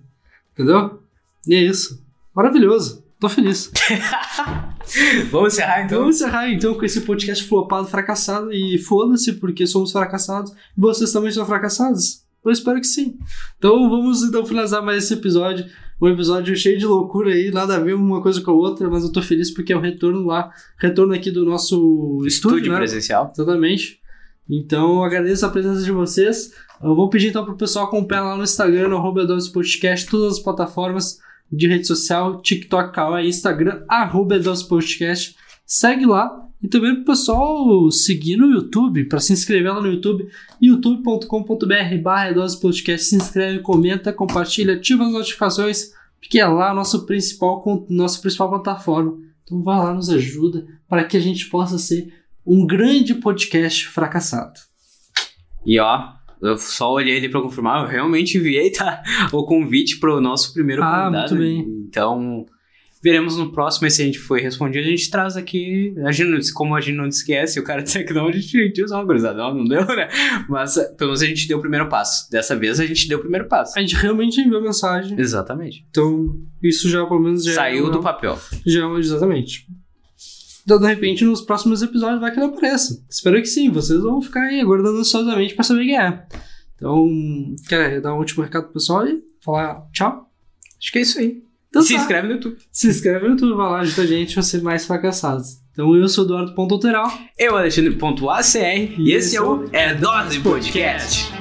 Entendeu? E é isso. Maravilhoso. Tô feliz. Vamos encerrar então? Vamos encerrar então com esse podcast flopado, fracassado e foda-se porque somos fracassados e vocês também são fracassados? Eu espero que sim. Então vamos então finalizar mais esse episódio. Um episódio cheio de loucura aí, nada a ver uma coisa com a outra, mas eu tô feliz porque é o retorno lá, retorno aqui do nosso estúdio, Estúdio né? presencial. Exatamente. Então eu agradeço a presença de vocês. Eu vou pedir então pro pessoal acompanhar lá no Instagram, no arroba E12 Podcast, todas as plataformas de rede social, TikTok, Kawaii, Instagram, arroba E12 Podcast. Segue lá. E também pro pessoal seguir no YouTube, para se inscrever lá no YouTube, youtube.com.br barra E12 Podcast. Se inscreve, comenta, compartilha, ativa as notificações, porque é lá nosso principal, nossa principal plataforma. Então vai lá, nos ajuda, para que a gente possa ser um grande podcast fracassado. E ó, eu só olhei ali pra confirmar, eu realmente enviei tá, o convite pro nosso primeiro Ah, convidado. muito bem. Então, veremos no próximo e se a gente foi respondido, a gente traz aqui. A gente, não- como a gente não esquece, o cara disser que não, a gente diz, ó, gurizada, não, não deu, né? Mas eh, pelo menos a gente deu o primeiro passo. Dessa vez a gente deu o primeiro passo. A gente realmente enviou mensagem, Exatamente. então isso já pelo menos já é Saiu uma- do papel. Já, exatamente. Então, de repente, nos próximos episódios vai que ele apareça. Espero que sim, vocês vão ficar aí aguardando ansiosamente pra saber quem é. Então, quer dar um último recado pro pessoal e falar tchau? Acho que é isso aí. Então, se tá. inscreve no YouTube. Se inscreve no YouTube, vai lá, ajuda a gente a ser mais fracassados. Então, eu sou Eduardo Ponto Alteral. Eu, Alexandre.acr, e esse é o É Dose Podcast.